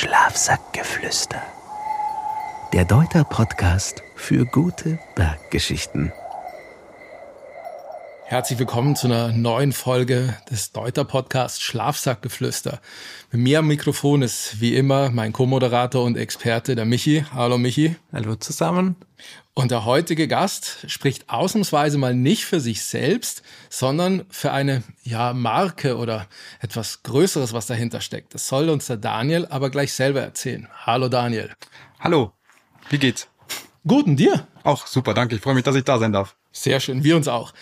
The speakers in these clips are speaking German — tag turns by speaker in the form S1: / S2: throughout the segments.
S1: Schlafsackgeflüster. Der Deuter-Podcast für gute Berggeschichten.
S2: Herzlich willkommen zu einer neuen Folge des Deuter Podcasts Schlafsackgeflüster. Mit mir am Mikrofon ist wie immer mein Co-Moderator und Experte, der Michi. Hallo Michi.
S3: Hallo zusammen.
S2: Und der heutige Gast spricht ausnahmsweise mal nicht für sich selbst, sondern für eine ja, Marke oder etwas Größeres, was dahinter steckt. Das soll uns der Daniel aber gleich selber erzählen. Hallo Daniel.
S4: Hallo, wie geht's?
S2: Guten dir?
S4: Auch super, danke. Ich freue mich, dass ich da sein darf.
S2: Sehr schön, wir uns auch.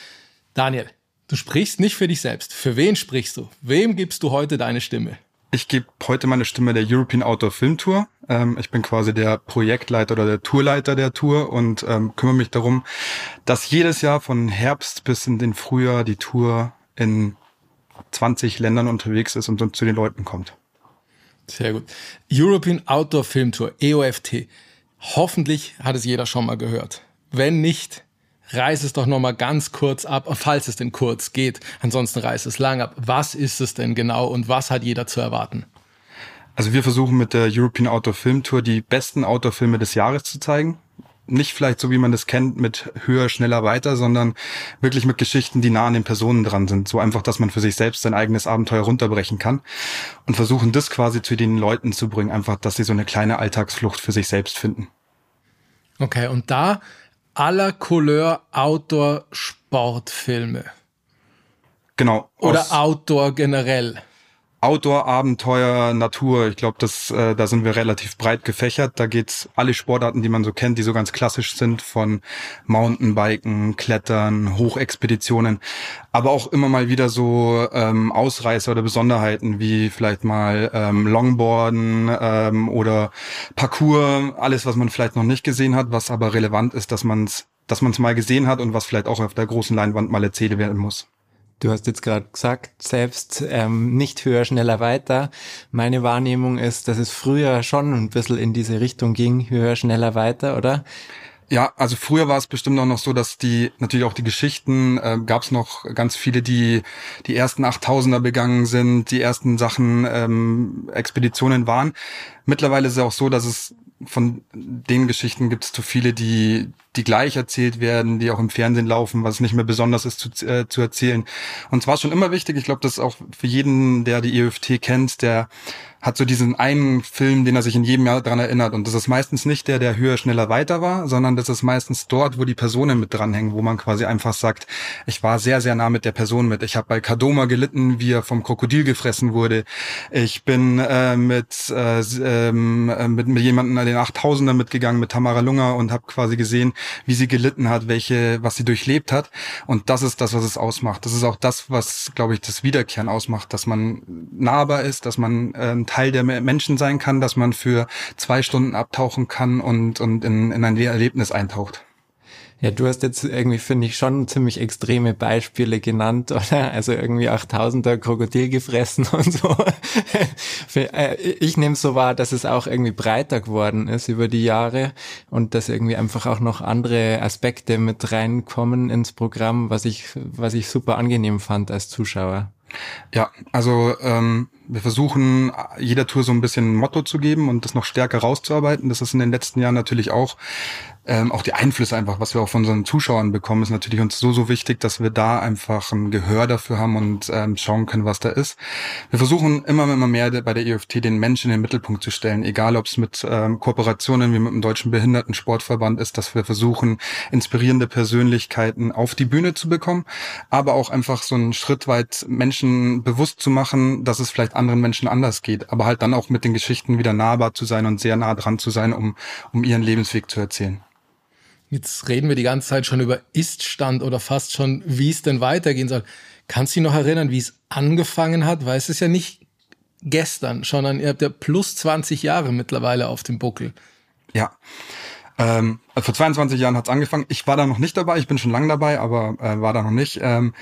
S2: Daniel, du sprichst nicht für dich selbst. Für wen sprichst du? Wem gibst du heute deine Stimme?
S4: Ich gebe heute meine Stimme der European Outdoor Film Tour. Ähm, ich bin quasi der Projektleiter oder der Tourleiter der Tour und ähm, kümmere mich darum, dass jedes Jahr von Herbst bis in den Frühjahr die Tour in 20 Ländern unterwegs ist und zu den Leuten kommt.
S2: Sehr gut. European Outdoor Film Tour, EOFT. Hoffentlich hat es jeder schon mal gehört. Wenn nicht, reiß es doch nochmal ganz kurz ab, falls es denn kurz geht. Ansonsten reiß es lang ab. Was ist es denn genau und was hat jeder zu erwarten?
S4: Also wir versuchen mit der European Outdoor Film Tour die besten Outdoor-Filme des Jahres zu zeigen. Nicht vielleicht so, wie man das kennt, mit höher, schneller, weiter, sondern wirklich mit Geschichten, die nah an den Personen dran sind. So einfach, dass man für sich selbst sein eigenes Abenteuer runterbrechen kann. Und versuchen das quasi zu den Leuten zu bringen, einfach, dass sie so eine kleine Alltagsflucht für sich selbst finden.
S2: Okay, und da aller Couleur Outdoor Sportfilme.
S4: Genau.
S2: Oder Outdoor generell.
S4: Outdoor, Abenteuer, Natur. Ich glaube, das, äh, da sind wir relativ breit gefächert. Da geht's alle Sportarten, die man so kennt, die so ganz klassisch sind, von Mountainbiken, Klettern, Hochexpeditionen, aber auch immer mal wieder so ähm, Ausreißer oder Besonderheiten wie vielleicht mal ähm, Longboarden ähm, oder Parcours, alles, was man vielleicht noch nicht gesehen hat, was aber relevant ist, dass man es dass man es mal gesehen hat und was vielleicht auch auf der großen Leinwand mal erzählt werden muss.
S3: Du hast jetzt gerade gesagt, selbst ähm, nicht höher, schneller, weiter. Meine Wahrnehmung ist, dass es früher schon ein bisschen in diese Richtung ging, höher, schneller, weiter, oder?
S4: Ja, also früher war es bestimmt auch noch so, dass die natürlich auch die Geschichten äh, gab es noch ganz viele, die die ersten 8000er begangen sind, die ersten Sachen ähm, Expeditionen waren. Mittlerweile ist es auch so, dass es von den Geschichten gibt es zu viele, die, die gleich erzählt werden, die auch im Fernsehen laufen, was nicht mehr besonders ist zu, äh, zu erzählen. Und zwar schon immer wichtig, ich glaube, das ist auch für jeden, der die EFT kennt, der hat so diesen einen Film, den er sich in jedem Jahr dran erinnert. Und das ist meistens nicht der, der höher, schneller, weiter war, sondern das ist meistens dort, wo die Personen mit dranhängen, wo man quasi einfach sagt, ich war sehr, sehr nah mit der Person mit. Ich habe bei Kadoma gelitten, wie er vom Krokodil gefressen wurde. Ich bin äh, mit, äh, ähm, äh, mit, mit jemandem an den 8000er mitgegangen, mit Tamara Lunger und habe quasi gesehen, wie sie gelitten hat, welche, was sie durchlebt hat. Und das ist das, was es ausmacht. Das ist auch das, was, glaube ich, das Wiederkehren ausmacht, dass man nahbar ist, dass man äh, Teil der Menschen sein kann, dass man für zwei Stunden abtauchen kann und, und in, in ein Erlebnis eintaucht.
S3: Ja, du hast jetzt irgendwie, finde ich, schon ziemlich extreme Beispiele genannt, oder? Also irgendwie 8000er Krokodil gefressen und so. Äh, ich nehme so wahr, dass es auch irgendwie breiter geworden ist über die Jahre und dass irgendwie einfach auch noch andere Aspekte mit reinkommen ins Programm, was ich, was ich super angenehm fand als Zuschauer.
S4: Ja, also ähm, wir versuchen jeder Tour so ein bisschen ein Motto zu geben und das noch stärker rauszuarbeiten. Das ist in den letzten Jahren natürlich auch ähm, auch die Einflüsse einfach, was wir auch von unseren Zuschauern bekommen, ist natürlich uns so, so wichtig, dass wir da einfach ein Gehör dafür haben und ähm, schauen können, was da ist. Wir versuchen immer, immer mehr bei der EFT den Menschen in den Mittelpunkt zu stellen, egal ob es mit ähm, Kooperationen wie mit dem Deutschen Behindertensportverband ist, dass wir versuchen, inspirierende Persönlichkeiten auf die Bühne zu bekommen, aber auch einfach so einen Schritt weit Menschen bewusst zu machen, dass es vielleicht anderen Menschen anders geht, aber halt dann auch mit den Geschichten wieder nahbar zu sein und sehr nah dran zu sein, um, um ihren Lebensweg zu erzählen.
S2: Jetzt reden wir die ganze Zeit schon über Iststand oder fast schon, wie es denn weitergehen soll. Kannst du dich noch erinnern, wie es angefangen hat? Weil es ist ja nicht gestern, sondern ihr habt ja plus 20 Jahre mittlerweile auf dem Buckel.
S4: Ja. Ähm, vor 22 Jahren hat es angefangen. Ich war da noch nicht dabei, ich bin schon lange dabei, aber äh, war da noch nicht. Ähm,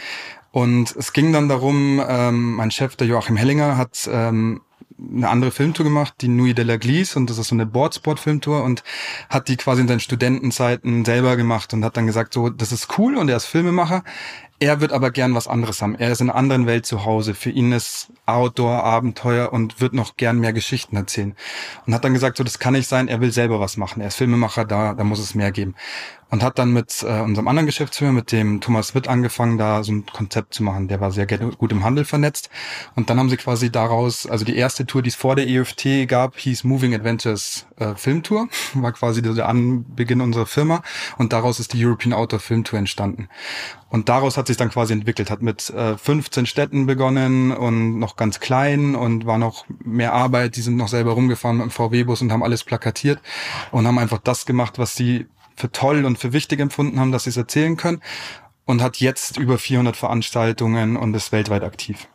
S4: und es ging dann darum, ähm, mein Chef, der Joachim Hellinger, hat ähm, eine andere Filmtour gemacht, die Nuit de la Glisse, und das ist so eine Boardsport-Filmtour und hat die quasi in seinen Studentenzeiten selber gemacht und hat dann gesagt, so, das ist cool und er ist Filmemacher. Er wird aber gern was anderes haben. Er ist in einer anderen Welt zu Hause. Für ihn ist Outdoor, Abenteuer und wird noch gern mehr Geschichten erzählen. Und hat dann gesagt, so das kann nicht sein, er will selber was machen. Er ist Filmemacher, da, da muss es mehr geben und hat dann mit äh, unserem anderen Geschäftsführer, mit dem Thomas Witt, angefangen, da so ein Konzept zu machen. Der war sehr gut im Handel vernetzt. Und dann haben sie quasi daraus, also die erste Tour, die es vor der EFT gab, hieß Moving Adventures äh, Filmtour, war quasi der Anbeginn unserer Firma. Und daraus ist die European Outdoor Filmtour entstanden. Und daraus hat sich dann quasi entwickelt, hat mit äh, 15 Städten begonnen und noch ganz klein und war noch mehr Arbeit. Die sind noch selber rumgefahren mit dem VW-Bus und haben alles plakatiert und haben einfach das gemacht, was sie für toll und für wichtig empfunden haben, dass sie es erzählen können und hat jetzt über 400 Veranstaltungen und ist weltweit aktiv.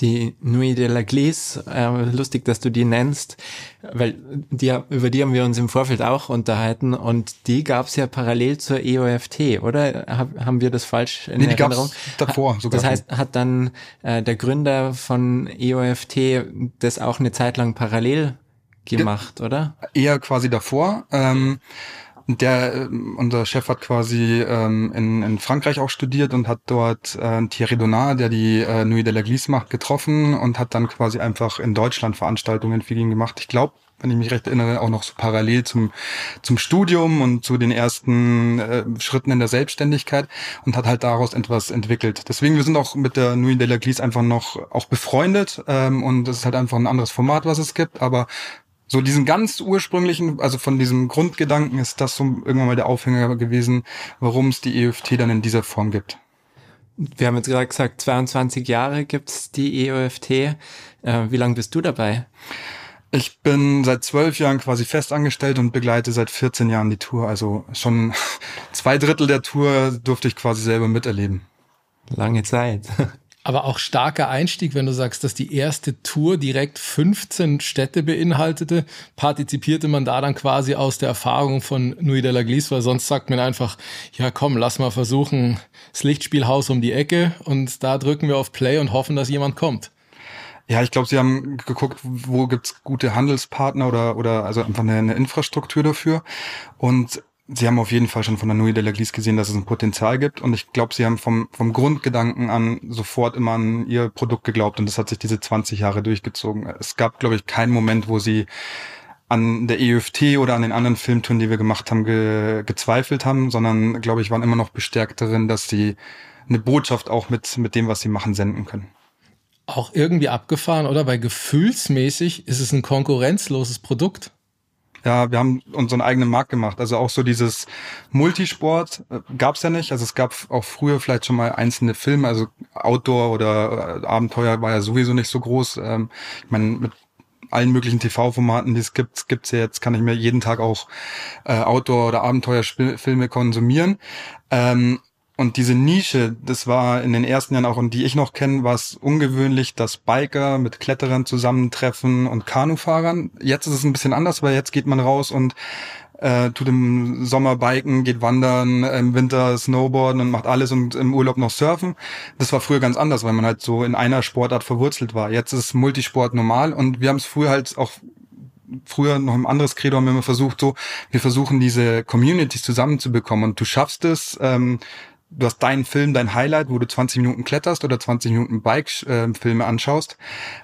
S3: Die Nuit de la Glisse, äh, lustig, dass du die nennst, weil die, über die haben wir uns im Vorfeld auch unterhalten und die gab es ja parallel zur EOFT, oder? Hab, haben wir das falsch
S4: in nee, die Erinnerung? Gab's davor
S3: sogar. Das heißt, hat dann äh, der Gründer von EOFT das auch eine Zeit lang parallel gemacht, oder?
S4: Eher quasi davor. Ähm, der, äh, unser Chef hat quasi ähm, in, in Frankreich auch studiert und hat dort äh, Thierry Donat, der die äh, Nuit de la Glisse macht, getroffen und hat dann quasi einfach in Deutschland Veranstaltungen für ihn gemacht. Ich glaube, wenn ich mich recht erinnere, auch noch so parallel zum, zum Studium und zu den ersten äh, Schritten in der Selbstständigkeit und hat halt daraus etwas entwickelt. Deswegen, wir sind auch mit der Nuit de la Glisse einfach noch auch befreundet ähm, und es ist halt einfach ein anderes Format, was es gibt, aber so diesen ganz ursprünglichen, also von diesem Grundgedanken ist das so irgendwann mal der Aufhänger gewesen, warum es die EFT dann in dieser Form gibt.
S3: Wir haben jetzt gerade gesagt, 22 Jahre gibt's die EOFT. Äh, wie lange bist du dabei?
S4: Ich bin seit zwölf Jahren quasi festangestellt und begleite seit 14 Jahren die Tour. Also schon zwei Drittel der Tour durfte ich quasi selber miterleben.
S3: Lange Zeit.
S2: Aber auch starker Einstieg, wenn du sagst, dass die erste Tour direkt 15 Städte beinhaltete, partizipierte man da dann quasi aus der Erfahrung von Nuit de la Glisse, weil sonst sagt man einfach, ja komm, lass mal versuchen, das Lichtspielhaus um die Ecke und da drücken wir auf Play und hoffen, dass jemand kommt.
S4: Ja, ich glaube, sie haben geguckt, wo gibt's gute Handelspartner oder, oder also einfach eine, eine Infrastruktur dafür. Und Sie haben auf jeden Fall schon von der Nuit de la Glisse gesehen, dass es ein Potenzial gibt. Und ich glaube, Sie haben vom, vom Grundgedanken an sofort immer an Ihr Produkt geglaubt. Und das hat sich diese 20 Jahre durchgezogen. Es gab, glaube ich, keinen Moment, wo Sie an der EFT oder an den anderen Filmtouren, die wir gemacht haben, ge gezweifelt haben, sondern, glaube ich, waren immer noch bestärkt darin, dass Sie eine Botschaft auch mit, mit dem, was Sie machen, senden können.
S2: Auch irgendwie abgefahren, oder? Weil gefühlsmäßig ist es ein konkurrenzloses Produkt.
S4: Ja, wir haben unseren eigenen Markt gemacht. Also auch so dieses Multisport äh, gab es ja nicht. Also es gab auch früher vielleicht schon mal einzelne Filme, also Outdoor oder äh, Abenteuer war ja sowieso nicht so groß. Ähm, ich meine, mit allen möglichen TV-Formaten, die es gibt, gibt's ja jetzt, kann ich mir jeden Tag auch äh, Outdoor- oder Abenteuerfilme konsumieren. Ähm, und diese Nische, das war in den ersten Jahren auch, und die ich noch kenne, war es ungewöhnlich, dass Biker mit Kletterern zusammentreffen und Kanufahrern. Jetzt ist es ein bisschen anders, weil jetzt geht man raus und äh, tut im Sommer Biken, geht wandern, im Winter Snowboarden und macht alles und im Urlaub noch Surfen. Das war früher ganz anders, weil man halt so in einer Sportart verwurzelt war. Jetzt ist Multisport normal und wir haben es früher halt auch früher noch ein anderes Credo haben wir immer versucht, so, wir versuchen diese Communities zusammenzubekommen und du schaffst es, ähm, du hast deinen Film, dein Highlight, wo du 20 Minuten kletterst oder 20 Minuten Bike-Filme anschaust,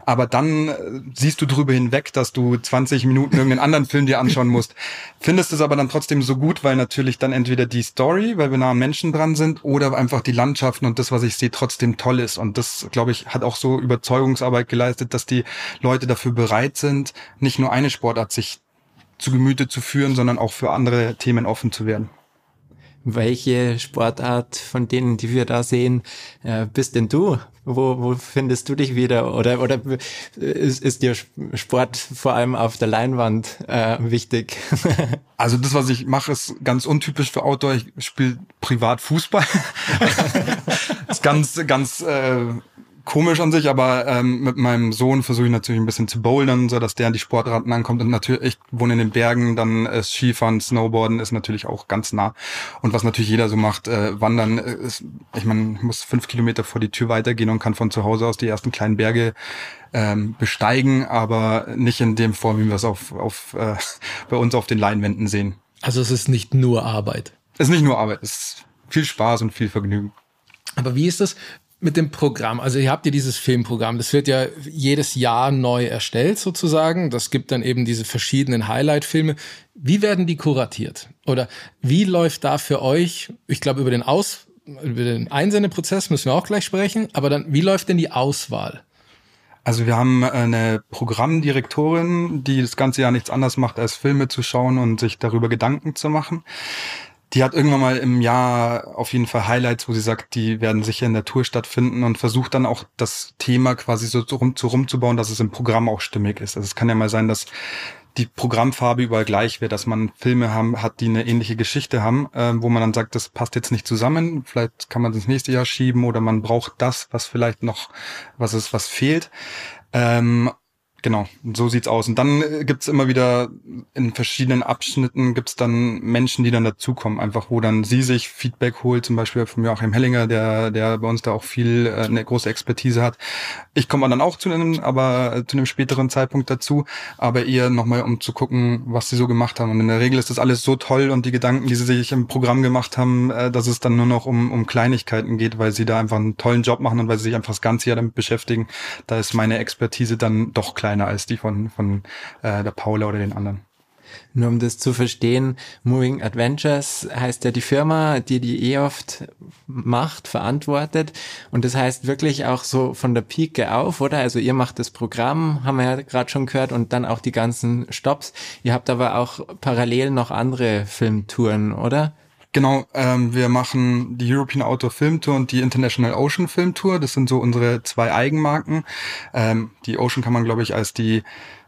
S4: aber dann äh, siehst du drüber hinweg, dass du 20 Minuten irgendeinen anderen Film dir anschauen musst. Findest es aber dann trotzdem so gut, weil natürlich dann entweder die Story, weil wir nah am Menschen dran sind, oder einfach die Landschaften und das, was ich sehe, trotzdem toll ist. Und das, glaube ich, hat auch so Überzeugungsarbeit geleistet, dass die Leute dafür bereit sind, nicht nur eine Sportart sich zu Gemüte zu führen, sondern auch für andere Themen offen zu werden
S3: welche Sportart von denen, die wir da sehen, äh, bist denn du? Wo, wo findest du dich wieder? Oder, oder ist, ist dir Sport vor allem auf der Leinwand äh, wichtig?
S4: also das, was ich mache, ist ganz untypisch für Outdoor. Ich spiele privat Fußball. ist ganz, ganz äh, komisch an sich, aber ähm, mit meinem Sohn versuche ich natürlich ein bisschen zu bouldern, so dass der an die Sportraten ankommt. Und natürlich, ich wohne in den Bergen, dann ist Skifahren, Snowboarden ist natürlich auch ganz nah. Und was natürlich jeder so macht, äh, Wandern äh, ist, ich meine, muss fünf Kilometer vor die Tür weitergehen und kann von zu Hause aus die ersten kleinen Berge ähm, besteigen, aber nicht in dem Form, wie wir es auf, auf äh, bei uns auf den Leinwänden sehen.
S2: Also es ist nicht nur Arbeit.
S4: Es ist nicht nur Arbeit, es ist viel Spaß und viel Vergnügen.
S2: Aber wie ist das mit dem Programm? Also ihr habt ja dieses Filmprogramm, das wird ja jedes Jahr neu erstellt sozusagen. Das gibt dann eben diese verschiedenen Highlight-Filme. Wie werden die kuratiert? Oder wie läuft da für euch, ich glaube über den Aus, über den Einsendeprozess müssen wir auch gleich sprechen, aber dann, wie läuft denn die Auswahl?
S4: Also wir haben eine Programmdirektorin, die das ganze Jahr nichts anderes macht, als Filme zu schauen und sich darüber Gedanken zu machen. Die hat irgendwann mal im Jahr auf jeden Fall Highlights, wo sie sagt, die werden sicher in der Tour stattfinden und versucht dann auch das Thema quasi so rum, so rumzubauen, dass es im Programm auch stimmig ist. Also es kann ja mal sein, dass die Programmfarbe überall gleich wäre, dass man Filme haben, hat, die eine ähnliche Geschichte haben, äh, wo man dann sagt, das passt jetzt nicht zusammen, vielleicht kann man das nächste Jahr schieben oder man braucht das, was vielleicht noch, was ist, was fehlt. Ähm, Genau, so sieht's aus. Und dann äh, gibt's immer wieder in verschiedenen Abschnitten gibt's dann Menschen, die dann dazukommen, einfach wo dann sie sich Feedback holt, zum Beispiel von Joachim Hellinger, der, der bei uns da auch viel äh, eine große Expertise hat. Ich komme dann auch zu einem, aber äh, zu einem späteren Zeitpunkt dazu, aber eher nochmal, um zu gucken, was sie so gemacht haben. Und in der Regel ist das alles so toll und die Gedanken, die sie sich im Programm gemacht haben, äh, dass es dann nur noch um, um Kleinigkeiten geht, weil sie da einfach einen tollen Job machen und weil sie sich einfach das ganze Jahr damit beschäftigen. Da ist meine Expertise dann doch klein kleiner als die von, von äh, der Paula oder den anderen.
S3: Nur um das zu verstehen, Moving Adventures heißt ja die Firma, die die eh oft macht, verantwortet. Und das heißt wirklich auch so von der Pike auf, oder? Also ihr macht das Programm, haben wir ja gerade schon gehört, und dann auch die ganzen Stops. Ihr habt aber auch parallel noch andere Filmtouren, oder?
S4: Genau, ähm, wir machen die European Outdoor Film Tour und die International Ocean Film Tour. Das sind so unsere zwei Eigenmarken. Ähm, die Ocean kann man, glaube ich, als die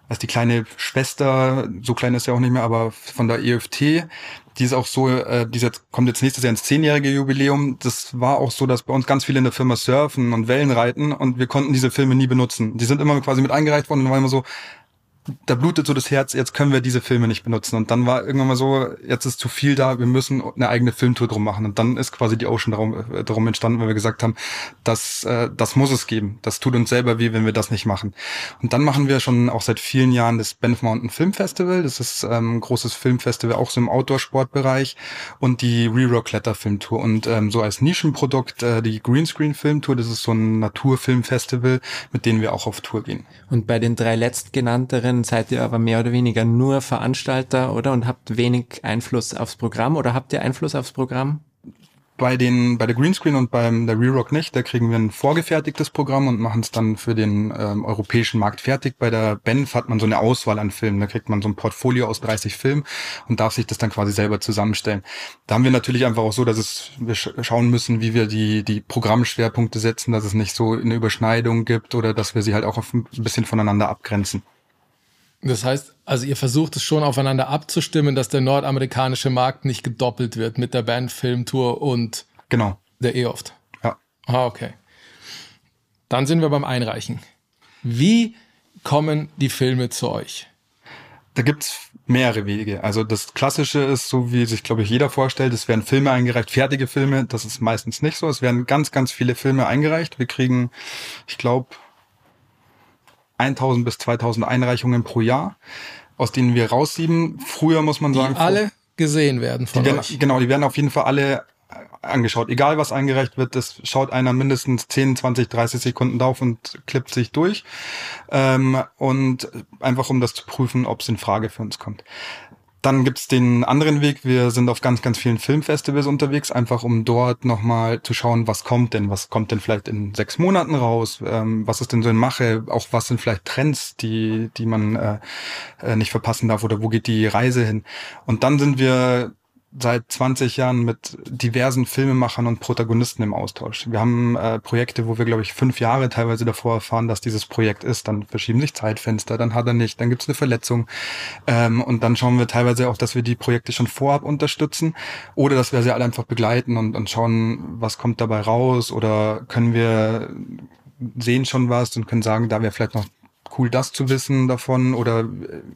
S4: als die kleine Schwester, so klein ist ja auch nicht mehr, aber von der EFT, die ist auch so, äh, die jetzt, kommt jetzt nächstes Jahr ins zehnjährige Jubiläum. Das war auch so, dass bei uns ganz viele in der Firma surfen und Wellen reiten und wir konnten diese Filme nie benutzen. Die sind immer quasi mit eingereicht worden und war immer so, da blutet so das Herz, jetzt können wir diese Filme nicht benutzen. Und dann war irgendwann mal so, jetzt ist zu viel da, wir müssen eine eigene Filmtour drum machen. Und dann ist quasi die Ocean darum, äh, darum entstanden, weil wir gesagt haben, das, äh, das muss es geben. Das tut uns selber weh, wenn wir das nicht machen. Und dann machen wir schon auch seit vielen Jahren das Banff Mountain Film Festival. Das ist ähm, ein großes Filmfestival, auch so im Outdoor-Sportbereich. Und die Re-Rock Kletter Filmtour. Und ähm, so als Nischenprodukt äh, die Greenscreen Filmtour. Das ist so ein Naturfilmfestival, mit denen wir auch auf Tour gehen.
S3: Und bei den drei letztgenannteren Unternehmen seid ihr aber mehr oder weniger nur Veranstalter, oder? Und habt wenig Einfluss aufs Programm oder habt ihr Einfluss aufs Programm?
S4: Bei den, bei der Greenscreen und beim der Rerock nicht, da kriegen wir ein vorgefertigtes Programm und machen es dann für den ähm, europäischen Markt fertig. Bei der Benf hat man so eine Auswahl an Filmen, da kriegt man so ein Portfolio aus 30 Filmen und darf sich das dann quasi selber zusammenstellen. Da haben wir natürlich einfach auch so, dass es, wir schauen müssen, wie wir die, die Programmschwerpunkte setzen, dass es nicht so eine Überschneidung gibt oder dass wir sie halt auch ein bisschen voneinander abgrenzen.
S2: Das heißt, also ihr versucht es schon aufeinander abzustimmen, dass der nordamerikanische Markt nicht gedoppelt wird mit der Band Filmtour und
S4: genau.
S2: der E-Oft.
S4: Ja.
S2: Ah, okay. Dann sind wir beim Einreichen. Wie kommen die Filme zu euch?
S4: Da gibt's mehrere Wege. Also das Klassische ist so, wie sich, glaube ich, jeder vorstellt, es werden Filme eingereicht, fertige Filme. Das ist meistens nicht so. Es werden ganz, ganz viele Filme eingereicht. Wir kriegen, ich glaube, 1000 bis 2000 Einreichungen pro Jahr, aus denen wir raussieben. Früher muss man sagen.
S2: Die alle gesehen werden
S4: von die werden, euch. Genau, die werden auf jeden Fall alle angeschaut. Egal was eingereicht wird, das schaut einer mindestens 10, 20, 30 Sekunden drauf und klippt sich durch. Ähm, und einfach um das zu prüfen, ob es in Frage für uns kommt. Dann gibt's den anderen Weg. Wir sind auf ganz, ganz vielen Filmfestivals unterwegs, einfach um dort nochmal zu schauen, was kommt denn, was kommt denn vielleicht in sechs Monaten raus, ähm, was ist denn so in Mache, auch was sind vielleicht Trends, die, die man äh, äh nicht verpassen darf oder wo geht die Reise hin. Und dann sind wir seit 20 Jahren mit diversen Filmemachern und Protagonisten im Austausch. Wir haben äh, Projekte, wo wir, glaube ich, fünf Jahre teilweise davor erfahren, dass dieses Projekt ist. Dann verschieben sich Zeitfenster, dann hat er nicht, dann gibt es eine Verletzung. Ähm, und dann schauen wir teilweise auch, dass wir die Projekte schon vorab unterstützen oder dass wir sie alle einfach begleiten und, und schauen, was kommt dabei raus oder können wir sehen schon was und können sagen, da wäre vielleicht noch cool, das zu wissen davon. Oder äh,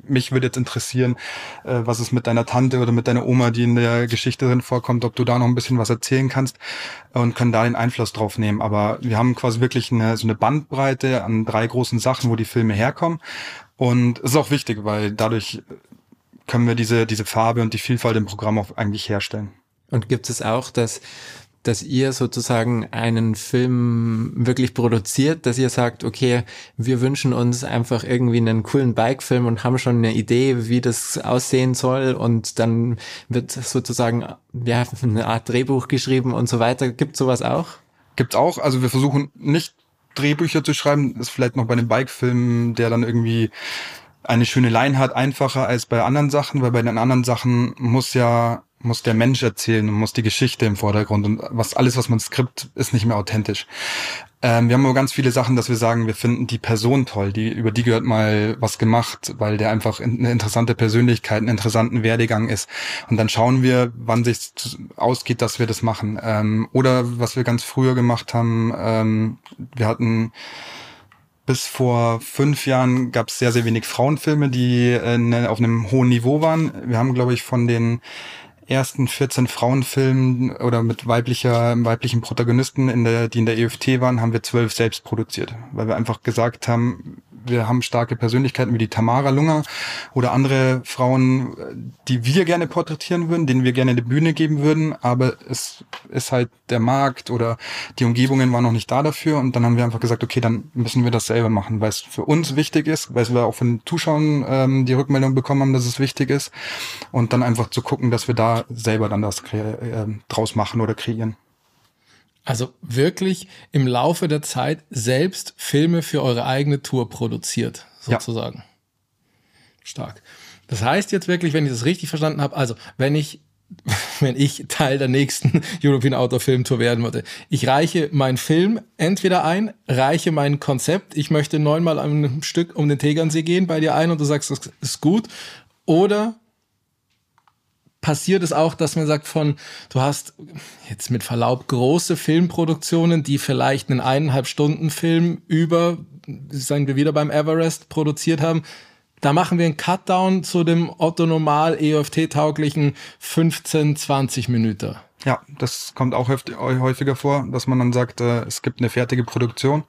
S4: mich würde jetzt interessieren, äh, was ist mit deiner Tante oder mit deiner Oma, die in der Geschichte drin vorkommt, ob du da noch ein bisschen was erzählen kannst und können da den Einfluss drauf nehmen. Aber wir haben quasi wirklich eine, so eine Bandbreite an drei großen Sachen, wo die Filme herkommen. Und es ist auch wichtig, weil dadurch können wir diese, diese Farbe und die Vielfalt im Programm auch eigentlich herstellen.
S3: Und gibt es auch, dass dass ihr sozusagen einen Film wirklich produziert, dass ihr sagt, okay, wir wünschen uns einfach irgendwie einen coolen Bike-Film und haben schon eine Idee, wie das aussehen soll und dann wird sozusagen ja, eine Art Drehbuch geschrieben und so weiter. Gibt sowas auch?
S4: Gibt's auch. Also wir versuchen nicht Drehbücher zu schreiben. Das ist vielleicht noch bei einem Bike-Film, der dann irgendwie eine schöne Line hat, einfacher als bei anderen Sachen, weil bei den anderen Sachen muss ja muss der Mensch erzählen und muss die Geschichte im Vordergrund und was alles, was man skript, ist nicht mehr authentisch. Ähm, wir haben aber ganz viele Sachen, dass wir sagen, wir finden die Person toll, die über die gehört mal was gemacht, weil der einfach eine interessante Persönlichkeit, einen interessanten Werdegang ist. Und dann schauen wir, wann sich ausgeht, dass wir das machen. Ähm, oder was wir ganz früher gemacht haben, ähm, wir hatten bis vor fünf Jahren gab es sehr, sehr wenig Frauenfilme, die äh, auf einem hohen Niveau waren. Wir haben, glaube ich, von den ersten 14 Frauenfilmen oder mit weiblicher, weiblichen Protagonisten, in der, die in der EFT waren, haben wir zwölf selbst produziert, weil wir einfach gesagt haben, wir haben starke Persönlichkeiten wie die Tamara Lunger oder andere Frauen, die wir gerne porträtieren würden, denen wir gerne eine Bühne geben würden, aber es ist halt der Markt oder die Umgebungen waren noch nicht da dafür. Und dann haben wir einfach gesagt, okay, dann müssen wir das selber machen, weil es für uns wichtig ist, weil wir auch von Zuschauern ähm, die Rückmeldung bekommen haben, dass es wichtig ist. Und dann einfach zu gucken, dass wir da selber dann das äh, draus machen oder kreieren.
S2: Also wirklich im Laufe der Zeit selbst Filme für eure eigene Tour produziert, sozusagen. Ja. Stark. Das heißt jetzt wirklich, wenn ich das richtig verstanden habe, also wenn ich wenn ich Teil der nächsten European Outdoor Film Tour werden würde. Ich reiche meinen Film entweder ein, reiche mein Konzept, ich möchte neunmal am Stück um den Tegernsee gehen bei dir ein und du sagst, das ist gut. Oder passiert es auch, dass man sagt von, du hast jetzt mit Verlaub große Filmproduktionen, die vielleicht einen eineinhalb Stunden Film über, sagen wir wieder beim Everest produziert haben. Da machen wir einen Cutdown zu dem Otto Normal EOFT tauglichen 15, 20 Minuten.
S4: Ja, das kommt auch häufiger vor, dass man dann sagt, äh, es gibt eine fertige Produktion.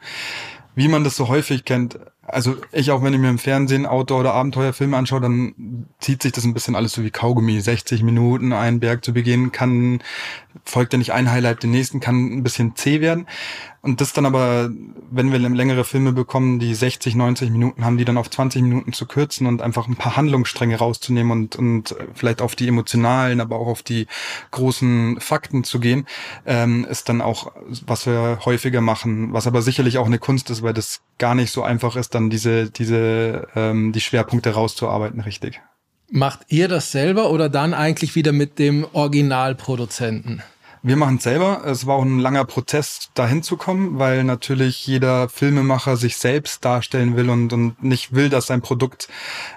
S4: Wie man das so häufig kennt, also ich auch, wenn ich mir im Fernsehen Outdoor- oder Abenteuerfilme anschaue, dann zieht sich das ein bisschen alles so wie Kaugummi. 60 Minuten, einen Berg zu begehen, kann, folgt ja nicht ein Highlight den nächsten, kann ein bisschen zäh werden. Und das dann aber, wenn wir längere Filme bekommen, die 60, 90 Minuten haben, die dann auf 20 Minuten zu kürzen und einfach ein paar Handlungsstränge rauszunehmen und, und vielleicht auf die emotionalen, aber auch auf die großen Fakten zu gehen, ähm, ist dann auch, was wir häufiger machen, was aber sicherlich auch eine Kunst ist, weil das gar nicht so einfach ist, dann diese, diese, ähm, die Schwerpunkte rauszuarbeiten, richtig.
S2: Macht ihr das selber oder dann eigentlich wieder mit dem Originalproduzenten?
S4: Wir machen es selber. Es war auch ein langer Prozess, dahin zu kommen, weil natürlich jeder Filmemacher sich selbst darstellen will und, und nicht will, dass sein Produkt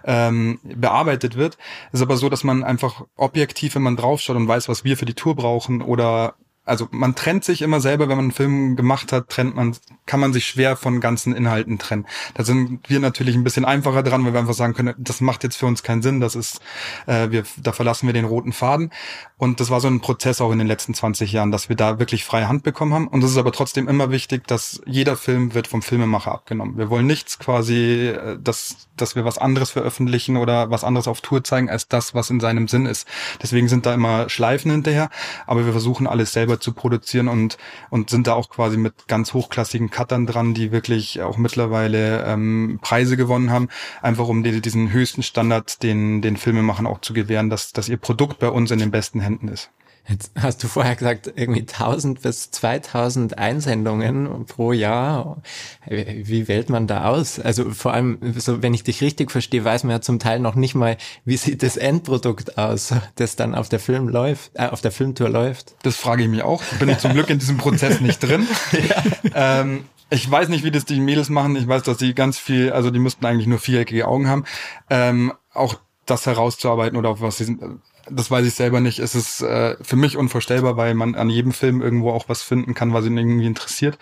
S4: ähm, bearbeitet wird. Es ist aber so, dass man einfach objektiv, wenn man draufschaut und weiß, was wir für die Tour brauchen oder also man trennt sich immer selber, wenn man einen Film gemacht hat, trennt man, kann man sich schwer von ganzen Inhalten trennen. Da sind wir natürlich ein bisschen einfacher dran, weil wir einfach sagen können, das macht jetzt für uns keinen Sinn, das ist, äh, wir, da verlassen wir den roten Faden. Und das war so ein Prozess auch in den letzten 20 Jahren, dass wir da wirklich freie Hand bekommen haben. Und es ist aber trotzdem immer wichtig, dass jeder Film wird vom Filmemacher abgenommen. Wir wollen nichts quasi, äh, dass, dass wir was anderes veröffentlichen oder was anderes auf Tour zeigen, als das, was in seinem Sinn ist. Deswegen sind da immer Schleifen hinterher, aber wir versuchen alles selber zu produzieren und, und sind da auch quasi mit ganz hochklassigen Cuttern dran, die wirklich auch mittlerweile ähm, Preise gewonnen haben, einfach um die, diesen höchsten Standard den, den Filmemachern auch zu gewähren, dass, dass ihr Produkt bei uns in den besten Händen ist.
S3: Jetzt hast du vorher gesagt, irgendwie 1000 bis 2000 Einsendungen pro Jahr. Wie wählt man da aus? Also vor allem, so wenn ich dich richtig verstehe, weiß man ja zum Teil noch nicht mal, wie sieht das Endprodukt aus, das dann auf der Film läuft, äh, auf der Filmtour läuft.
S4: Das frage ich mich auch. Bin ich zum Glück in diesem Prozess nicht drin. ja. ähm, ich weiß nicht, wie das die Mädels machen. Ich weiß, dass sie ganz viel, also die müssten eigentlich nur viereckige Augen haben. Ähm, auch das herauszuarbeiten oder auf was sie sind das weiß ich selber nicht. Es ist äh, für mich unvorstellbar, weil man an jedem Film irgendwo auch was finden kann, was ihn irgendwie interessiert.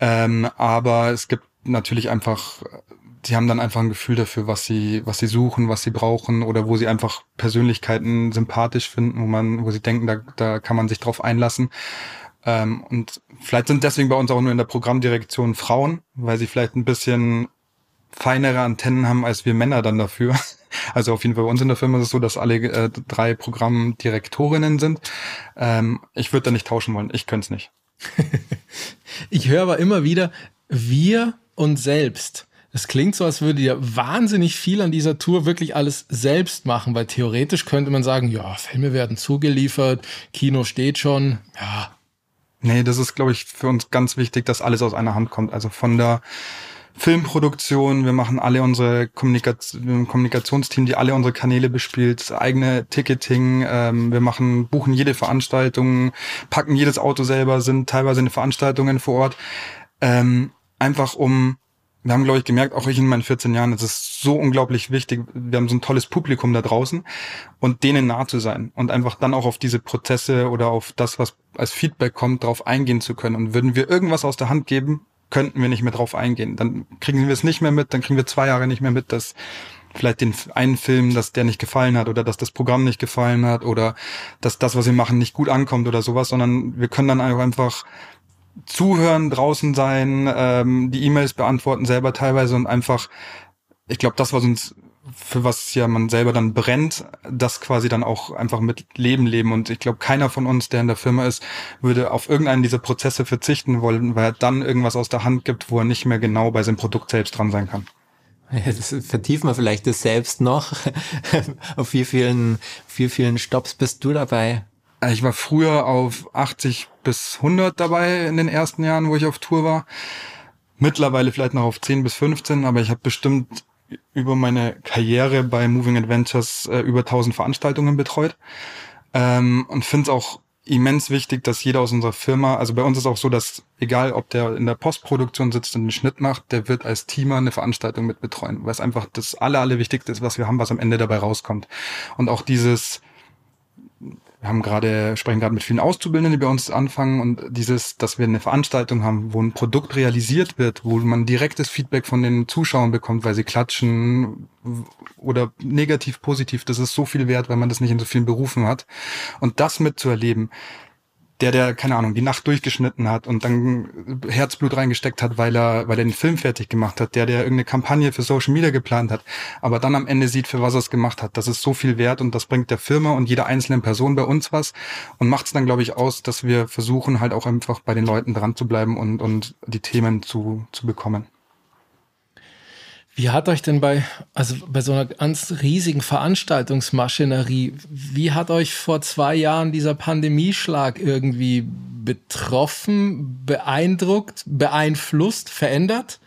S4: Ähm, aber es gibt natürlich einfach, die haben dann einfach ein Gefühl dafür, was sie, was sie suchen, was sie brauchen oder wo sie einfach Persönlichkeiten sympathisch finden, wo man, wo sie denken, da, da kann man sich drauf einlassen. Ähm, und vielleicht sind deswegen bei uns auch nur in der Programmdirektion Frauen, weil sie vielleicht ein bisschen feinere Antennen haben als wir Männer dann dafür. Also auf jeden Fall bei uns in der Firma ist es so, dass alle äh, drei Programmdirektorinnen sind. Ähm, ich würde da nicht tauschen wollen. Ich könnte es nicht.
S2: ich höre aber immer wieder, wir und selbst. Es klingt so, als würde ihr wahnsinnig viel an dieser Tour wirklich alles selbst machen, weil theoretisch könnte man sagen, ja, Filme werden zugeliefert, Kino steht schon, ja.
S4: Nee, das ist, glaube ich, für uns ganz wichtig, dass alles aus einer Hand kommt. Also von der Filmproduktion, wir machen alle unsere Kommunikation, Kommunikationsteam, die alle unsere Kanäle bespielt, eigene Ticketing, ähm, wir machen, buchen jede Veranstaltung, packen jedes Auto selber, sind teilweise in Veranstaltungen vor Ort. Ähm, einfach um wir haben, glaube ich, gemerkt, auch ich in meinen 14 Jahren, es ist so unglaublich wichtig. Wir haben so ein tolles Publikum da draußen und denen nah zu sein und einfach dann auch auf diese Prozesse oder auf das, was als Feedback kommt, drauf eingehen zu können. Und würden wir irgendwas aus der Hand geben, könnten wir nicht mehr drauf eingehen. Dann kriegen wir es nicht mehr mit, dann kriegen wir zwei Jahre nicht mehr mit, dass vielleicht den einen Film, dass der nicht gefallen hat oder dass das Programm nicht gefallen hat oder dass das, was wir machen, nicht gut ankommt oder sowas, sondern wir können dann einfach zuhören, draußen sein, ähm, die E-Mails beantworten selber teilweise und einfach, ich glaube, das, was uns für was ja man selber dann brennt, das quasi dann auch einfach mit Leben leben. Und ich glaube, keiner von uns, der in der Firma ist, würde auf irgendeinen dieser Prozesse verzichten wollen, weil er dann irgendwas aus der Hand gibt, wo er nicht mehr genau bei seinem Produkt selbst dran sein kann.
S3: Jetzt vertiefen wir vielleicht das selbst noch. auf wie vielen, wie vielen Stops bist du dabei?
S4: Ich war früher auf 80 bis 100 dabei in den ersten Jahren, wo ich auf Tour war. Mittlerweile vielleicht noch auf 10 bis 15, aber ich habe bestimmt über meine Karriere bei Moving Adventures äh, über 1000 Veranstaltungen betreut ähm, und finde es auch immens wichtig, dass jeder aus unserer Firma, also bei uns ist auch so, dass egal ob der in der Postproduktion sitzt und einen Schnitt macht, der wird als Teamer eine Veranstaltung mit betreuen, weil es einfach das aller, ist, was wir haben, was am Ende dabei rauskommt. Und auch dieses wir haben gerade, sprechen gerade mit vielen Auszubildenden, die bei uns anfangen und dieses, dass wir eine Veranstaltung haben, wo ein Produkt realisiert wird, wo man direktes Feedback von den Zuschauern bekommt, weil sie klatschen oder negativ, positiv, das ist so viel wert, weil man das nicht in so vielen Berufen hat. Und das mitzuerleben, der, der, keine Ahnung, die Nacht durchgeschnitten hat und dann Herzblut reingesteckt hat, weil er, weil er den Film fertig gemacht hat, der, der irgendeine Kampagne für Social Media geplant hat, aber dann am Ende sieht, für was er es gemacht hat. Das ist so viel wert und das bringt der Firma und jeder einzelnen Person bei uns was und macht es dann, glaube ich, aus, dass wir versuchen, halt auch einfach bei den Leuten dran zu bleiben und, und die Themen zu, zu bekommen.
S2: Wie hat euch denn bei, also bei so einer ganz riesigen Veranstaltungsmaschinerie, wie hat euch vor zwei Jahren dieser Pandemieschlag irgendwie betroffen, beeindruckt, beeinflusst, verändert?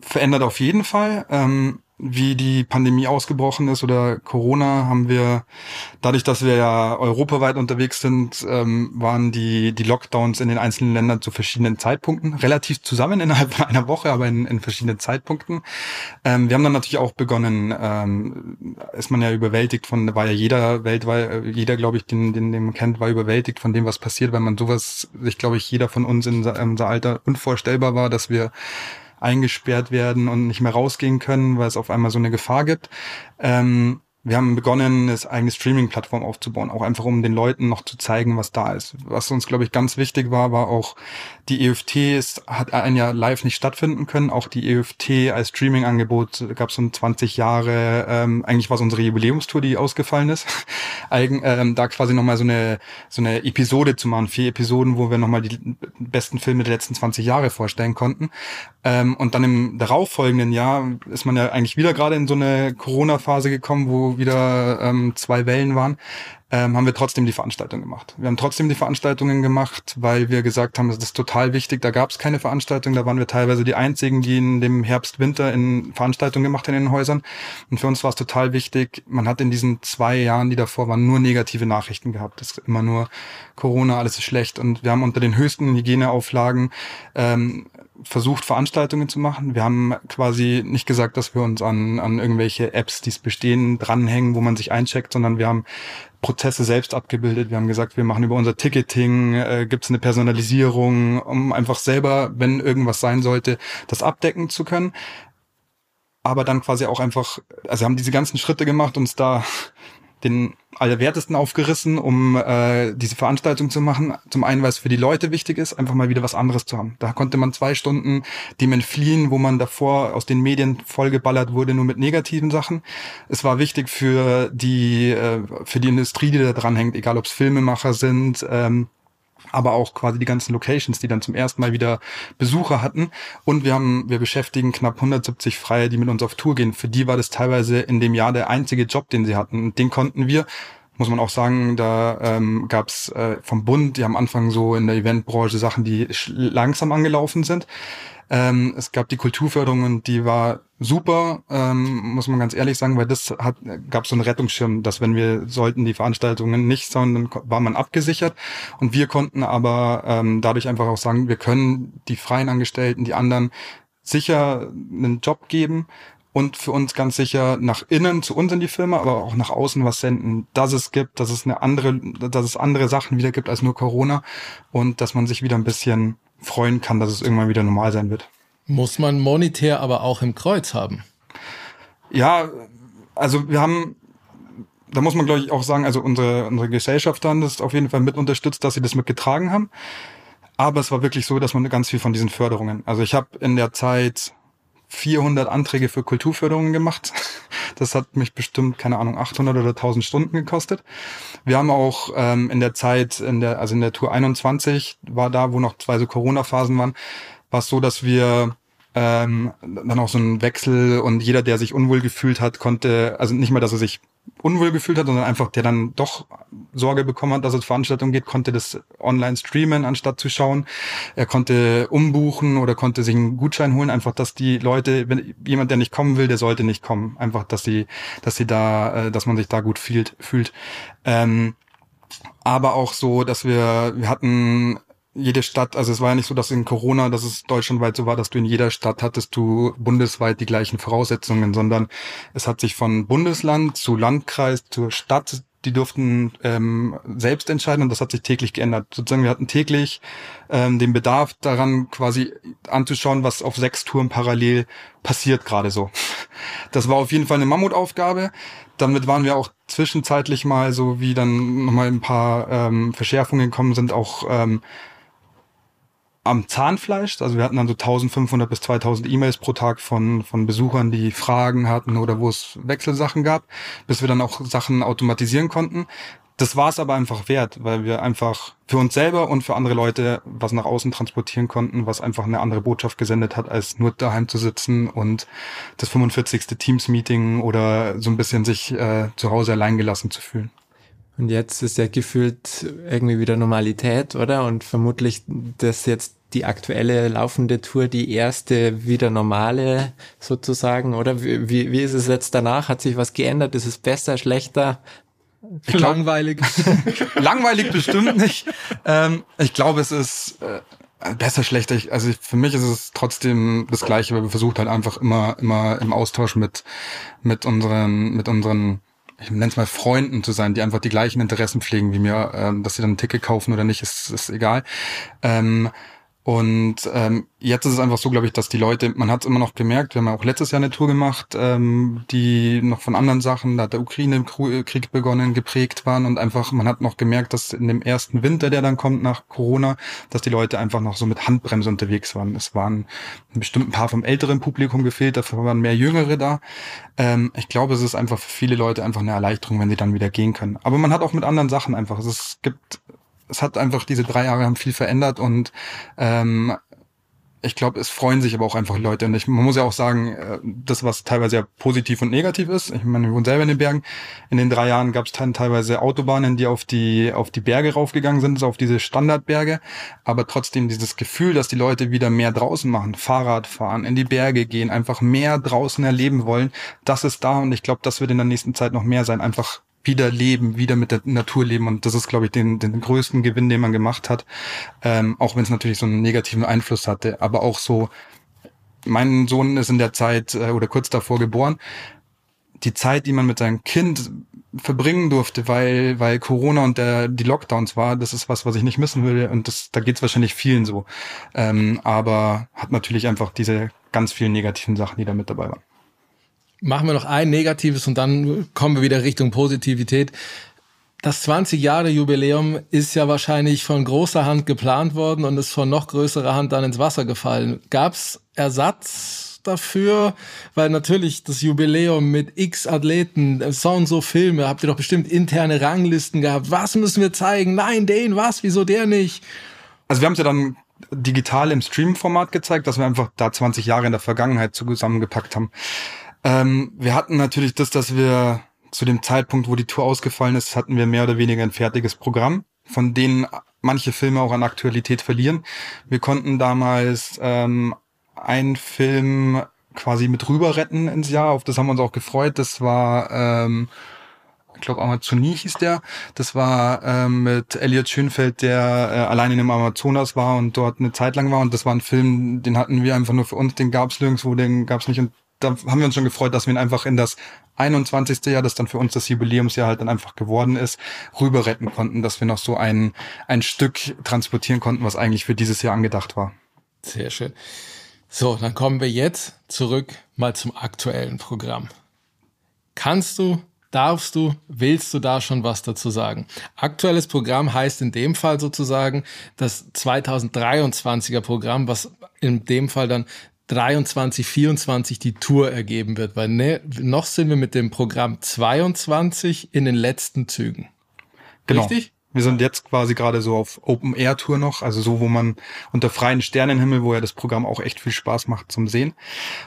S4: Verändert auf jeden Fall. Ähm, wie die Pandemie ausgebrochen ist oder Corona, haben wir, dadurch, dass wir ja europaweit unterwegs sind, ähm, waren die, die Lockdowns in den einzelnen Ländern zu verschiedenen Zeitpunkten, relativ zusammen innerhalb einer Woche, aber in, in verschiedenen Zeitpunkten. Ähm, wir haben dann natürlich auch begonnen, ähm, ist man ja überwältigt von, war ja jeder weltweit, äh, jeder, glaube ich, den, den, den man kennt, war überwältigt von dem, was passiert, weil man sowas, sich, glaube ich, jeder von uns in unser Alter unvorstellbar war, dass wir eingesperrt werden und nicht mehr rausgehen können, weil es auf einmal so eine Gefahr gibt. Ähm, wir haben begonnen, eine eigene Streaming-Plattform aufzubauen, auch einfach um den Leuten noch zu zeigen, was da ist. Was uns, glaube ich, ganz wichtig war, war auch, die EFT ist, hat ein Jahr live nicht stattfinden können. Auch die EFT als Streaming-Angebot gab es um 20 Jahre. Ähm, eigentlich war es unsere Jubiläumstour, die ausgefallen ist. Eigen, ähm, da quasi nochmal so eine, so eine Episode zu machen, vier Episoden, wo wir nochmal die besten Filme der letzten 20 Jahre vorstellen konnten. Ähm, und dann im darauffolgenden Jahr ist man ja eigentlich wieder gerade in so eine Corona-Phase gekommen, wo wieder ähm, zwei Wellen waren ähm, haben wir trotzdem die Veranstaltung gemacht. Wir haben trotzdem die Veranstaltungen gemacht, weil wir gesagt haben, das ist total wichtig. Da gab es keine Veranstaltung, da waren wir teilweise die einzigen, die in dem Herbst, Winter in Veranstaltungen gemacht haben in den Häusern. Und für uns war es total wichtig. Man hat in diesen zwei Jahren, die davor waren, nur negative Nachrichten gehabt. Das ist immer nur Corona, alles ist schlecht. Und wir haben unter den höchsten Hygieneauflagen ähm, versucht, Veranstaltungen zu machen. Wir haben quasi nicht gesagt, dass wir uns an, an irgendwelche Apps, die es bestehen, dranhängen, wo man sich eincheckt, sondern wir haben Prozesse selbst abgebildet. Wir haben gesagt, wir machen über unser Ticketing, äh, gibt es eine Personalisierung, um einfach selber, wenn irgendwas sein sollte, das abdecken zu können. Aber dann quasi auch einfach, also haben diese ganzen Schritte gemacht, uns da den Allerwertesten aufgerissen, um äh, diese Veranstaltung zu machen. Zum einen, weil es für die Leute wichtig ist, einfach mal wieder was anderes zu haben. Da konnte man zwei Stunden dem entfliehen, wo man davor aus den Medien vollgeballert wurde, nur mit negativen Sachen. Es war wichtig für die, äh, für die Industrie, die da dran hängt, egal ob es Filmemacher sind, ähm, aber auch quasi die ganzen Locations, die dann zum ersten Mal wieder Besucher hatten. Und wir haben, wir beschäftigen knapp 170 Freie, die mit uns auf Tour gehen. Für die war das teilweise in dem Jahr der einzige Job, den sie hatten. Und den konnten wir muss man auch sagen, da ähm, gab es äh, vom Bund, die am Anfang so in der Eventbranche Sachen, die langsam angelaufen sind. Ähm, es gab die Kulturförderung und die war super, ähm, muss man ganz ehrlich sagen, weil das hat gab so einen Rettungsschirm, dass wenn wir sollten die Veranstaltungen nicht, sondern war man abgesichert. Und wir konnten aber ähm, dadurch einfach auch sagen, wir können die freien Angestellten, die anderen sicher einen Job geben und für uns ganz sicher nach innen zu uns in die Firma, aber auch nach außen was senden, dass es gibt, dass es eine andere, dass es andere Sachen wieder gibt als nur Corona und dass man sich wieder ein bisschen freuen kann, dass es irgendwann wieder normal sein wird.
S2: Muss man monetär aber auch im Kreuz haben?
S4: Ja, also wir haben, da muss man glaube ich auch sagen, also unsere, unsere Gesellschaft dann das auf jeden Fall mit unterstützt, dass sie das mitgetragen haben. Aber es war wirklich so, dass man ganz viel von diesen Förderungen. Also ich habe in der Zeit 400 Anträge für Kulturförderungen gemacht. Das hat mich bestimmt, keine Ahnung, 800 oder 1000 Stunden gekostet. Wir haben auch ähm, in der Zeit, in der, also in der Tour 21 war da, wo noch zwei so Corona-Phasen waren, war es so, dass wir ähm, dann auch so ein Wechsel und jeder, der sich unwohl gefühlt hat, konnte, also nicht mal, dass er sich unwohl gefühlt hat, sondern einfach, der dann doch Sorge bekommen hat, dass es Veranstaltungen geht, konnte das online streamen, anstatt zu schauen. Er konnte umbuchen oder konnte sich einen Gutschein holen, einfach, dass die Leute, wenn jemand, der nicht kommen will, der sollte nicht kommen. Einfach, dass sie, dass sie da, äh, dass man sich da gut fühlt. fühlt. Ähm, aber auch so, dass wir, wir hatten jede Stadt, also es war ja nicht so, dass in Corona, dass es deutschlandweit so war, dass du in jeder Stadt hattest du bundesweit die gleichen Voraussetzungen, sondern es hat sich von Bundesland zu Landkreis zur Stadt, die durften ähm, selbst entscheiden und das hat sich täglich geändert. Sozusagen wir hatten täglich ähm, den Bedarf daran, quasi anzuschauen, was auf sechs Touren parallel passiert gerade so. Das war auf jeden Fall eine Mammutaufgabe. Damit waren wir auch zwischenzeitlich mal, so wie dann nochmal ein paar ähm, Verschärfungen gekommen sind, auch ähm, am Zahnfleisch. Also wir hatten dann so 1500 bis 2000 E-Mails pro Tag von, von Besuchern, die Fragen hatten oder wo es Wechselsachen gab, bis wir dann auch Sachen automatisieren konnten. Das war es aber einfach wert, weil wir einfach für uns selber und für andere Leute was nach außen transportieren konnten, was einfach eine andere Botschaft gesendet hat, als nur daheim zu sitzen und das 45. Teams-Meeting oder so ein bisschen sich äh, zu Hause alleingelassen zu fühlen.
S3: Und jetzt ist ja gefühlt irgendwie wieder Normalität, oder? Und vermutlich, dass jetzt die aktuelle laufende Tour die erste wieder normale sozusagen, oder? Wie, wie ist es jetzt danach? Hat sich was geändert? Ist es besser, schlechter?
S2: Ich glaub, langweilig.
S4: langweilig bestimmt nicht. Ähm, ich glaube, es ist äh, besser, schlechter. Ich, also für mich ist es trotzdem das Gleiche, weil wir versucht halt einfach immer, immer im Austausch mit, mit unseren, mit unseren ich nenne es mal Freunden zu sein, die einfach die gleichen Interessen pflegen wie mir, ähm, dass sie dann ein Ticket kaufen oder nicht, ist, ist egal. Ähm, und ähm, jetzt ist es einfach so, glaube ich, dass die Leute, man hat es immer noch gemerkt, wir haben ja auch letztes Jahr eine Tour gemacht, ähm, die noch von anderen Sachen, da hat der Ukraine-Krieg begonnen, geprägt waren und einfach, man hat noch gemerkt, dass in dem ersten Winter, der dann kommt nach Corona, dass die Leute einfach noch so mit Handbremse unterwegs waren. Es waren bestimmt ein paar vom älteren Publikum gefehlt, dafür waren mehr Jüngere da. Ähm, ich glaube, es ist einfach für viele Leute einfach eine Erleichterung, wenn sie dann wieder gehen können. Aber man hat auch mit anderen Sachen einfach, es gibt es hat einfach diese drei Jahre haben viel verändert und ähm, ich glaube, es freuen sich aber auch einfach Leute. Und ich, man muss ja auch sagen, äh, das, was teilweise ja positiv und negativ ist. Ich meine, wir wohnen selber in den Bergen. In den drei Jahren gab es teilweise Autobahnen, die auf die, auf die Berge raufgegangen sind, so auf diese Standardberge. Aber trotzdem dieses Gefühl, dass die Leute wieder mehr draußen machen, Fahrrad fahren, in die Berge gehen, einfach mehr draußen erleben wollen, das ist da. Und ich glaube, das wird in der nächsten Zeit noch mehr sein. Einfach wieder leben, wieder mit der Natur leben. Und das ist, glaube ich, den, den größten Gewinn, den man gemacht hat. Ähm, auch wenn es natürlich so einen negativen Einfluss hatte. Aber auch so, mein Sohn ist in der Zeit äh, oder kurz davor geboren. Die Zeit, die man mit seinem Kind verbringen durfte, weil, weil Corona und der, die Lockdowns war, das ist was, was ich nicht missen würde. Und das, da geht es wahrscheinlich vielen so. Ähm, aber hat natürlich einfach diese ganz vielen negativen Sachen, die da mit dabei waren.
S2: Machen wir noch ein negatives und dann kommen wir wieder Richtung Positivität. Das 20 Jahre Jubiläum ist ja wahrscheinlich von großer Hand geplant worden und ist von noch größerer Hand dann ins Wasser gefallen. Gab's Ersatz dafür? Weil natürlich das Jubiläum mit x Athleten, so und so Filme, habt ihr doch bestimmt interne Ranglisten gehabt. Was müssen wir zeigen? Nein, den, was? Wieso der nicht?
S4: Also wir haben es ja dann digital im Stream-Format gezeigt, dass wir einfach da 20 Jahre in der Vergangenheit zusammengepackt haben. Ähm, wir hatten natürlich das, dass wir zu dem Zeitpunkt, wo die Tour ausgefallen ist, hatten wir mehr oder weniger ein fertiges Programm, von denen manche Filme auch an Aktualität verlieren. Wir konnten damals ähm, einen Film quasi mit rüber retten ins Jahr, auf das haben wir uns auch gefreut. Das war, ähm, ich glaube, Amazonie hieß der. Das war ähm, mit Elliot Schönfeld, der äh, allein in dem Amazonas war und dort eine Zeit lang war. Und das war ein Film, den hatten wir einfach nur für uns, den gab's nirgendwo, den gab's nicht. Und da haben wir uns schon gefreut, dass wir ihn einfach in das 21. Jahr, das dann für uns das Jubiläumsjahr halt dann einfach geworden ist, rüber retten konnten, dass wir noch so ein, ein Stück transportieren konnten, was eigentlich für dieses Jahr angedacht war.
S2: Sehr schön. So, dann kommen wir jetzt zurück mal zum aktuellen Programm. Kannst du, darfst du, willst du da schon was dazu sagen? Aktuelles Programm heißt in dem Fall sozusagen das 2023er Programm, was in dem Fall dann 23, 24 die Tour ergeben wird, weil ne, noch sind wir mit dem Programm 22 in den letzten Zügen.
S4: Genau. Richtig? Wir sind jetzt quasi gerade so auf Open Air Tour noch, also so, wo man unter freien Sternenhimmel, wo ja das Programm auch echt viel Spaß macht zum Sehen.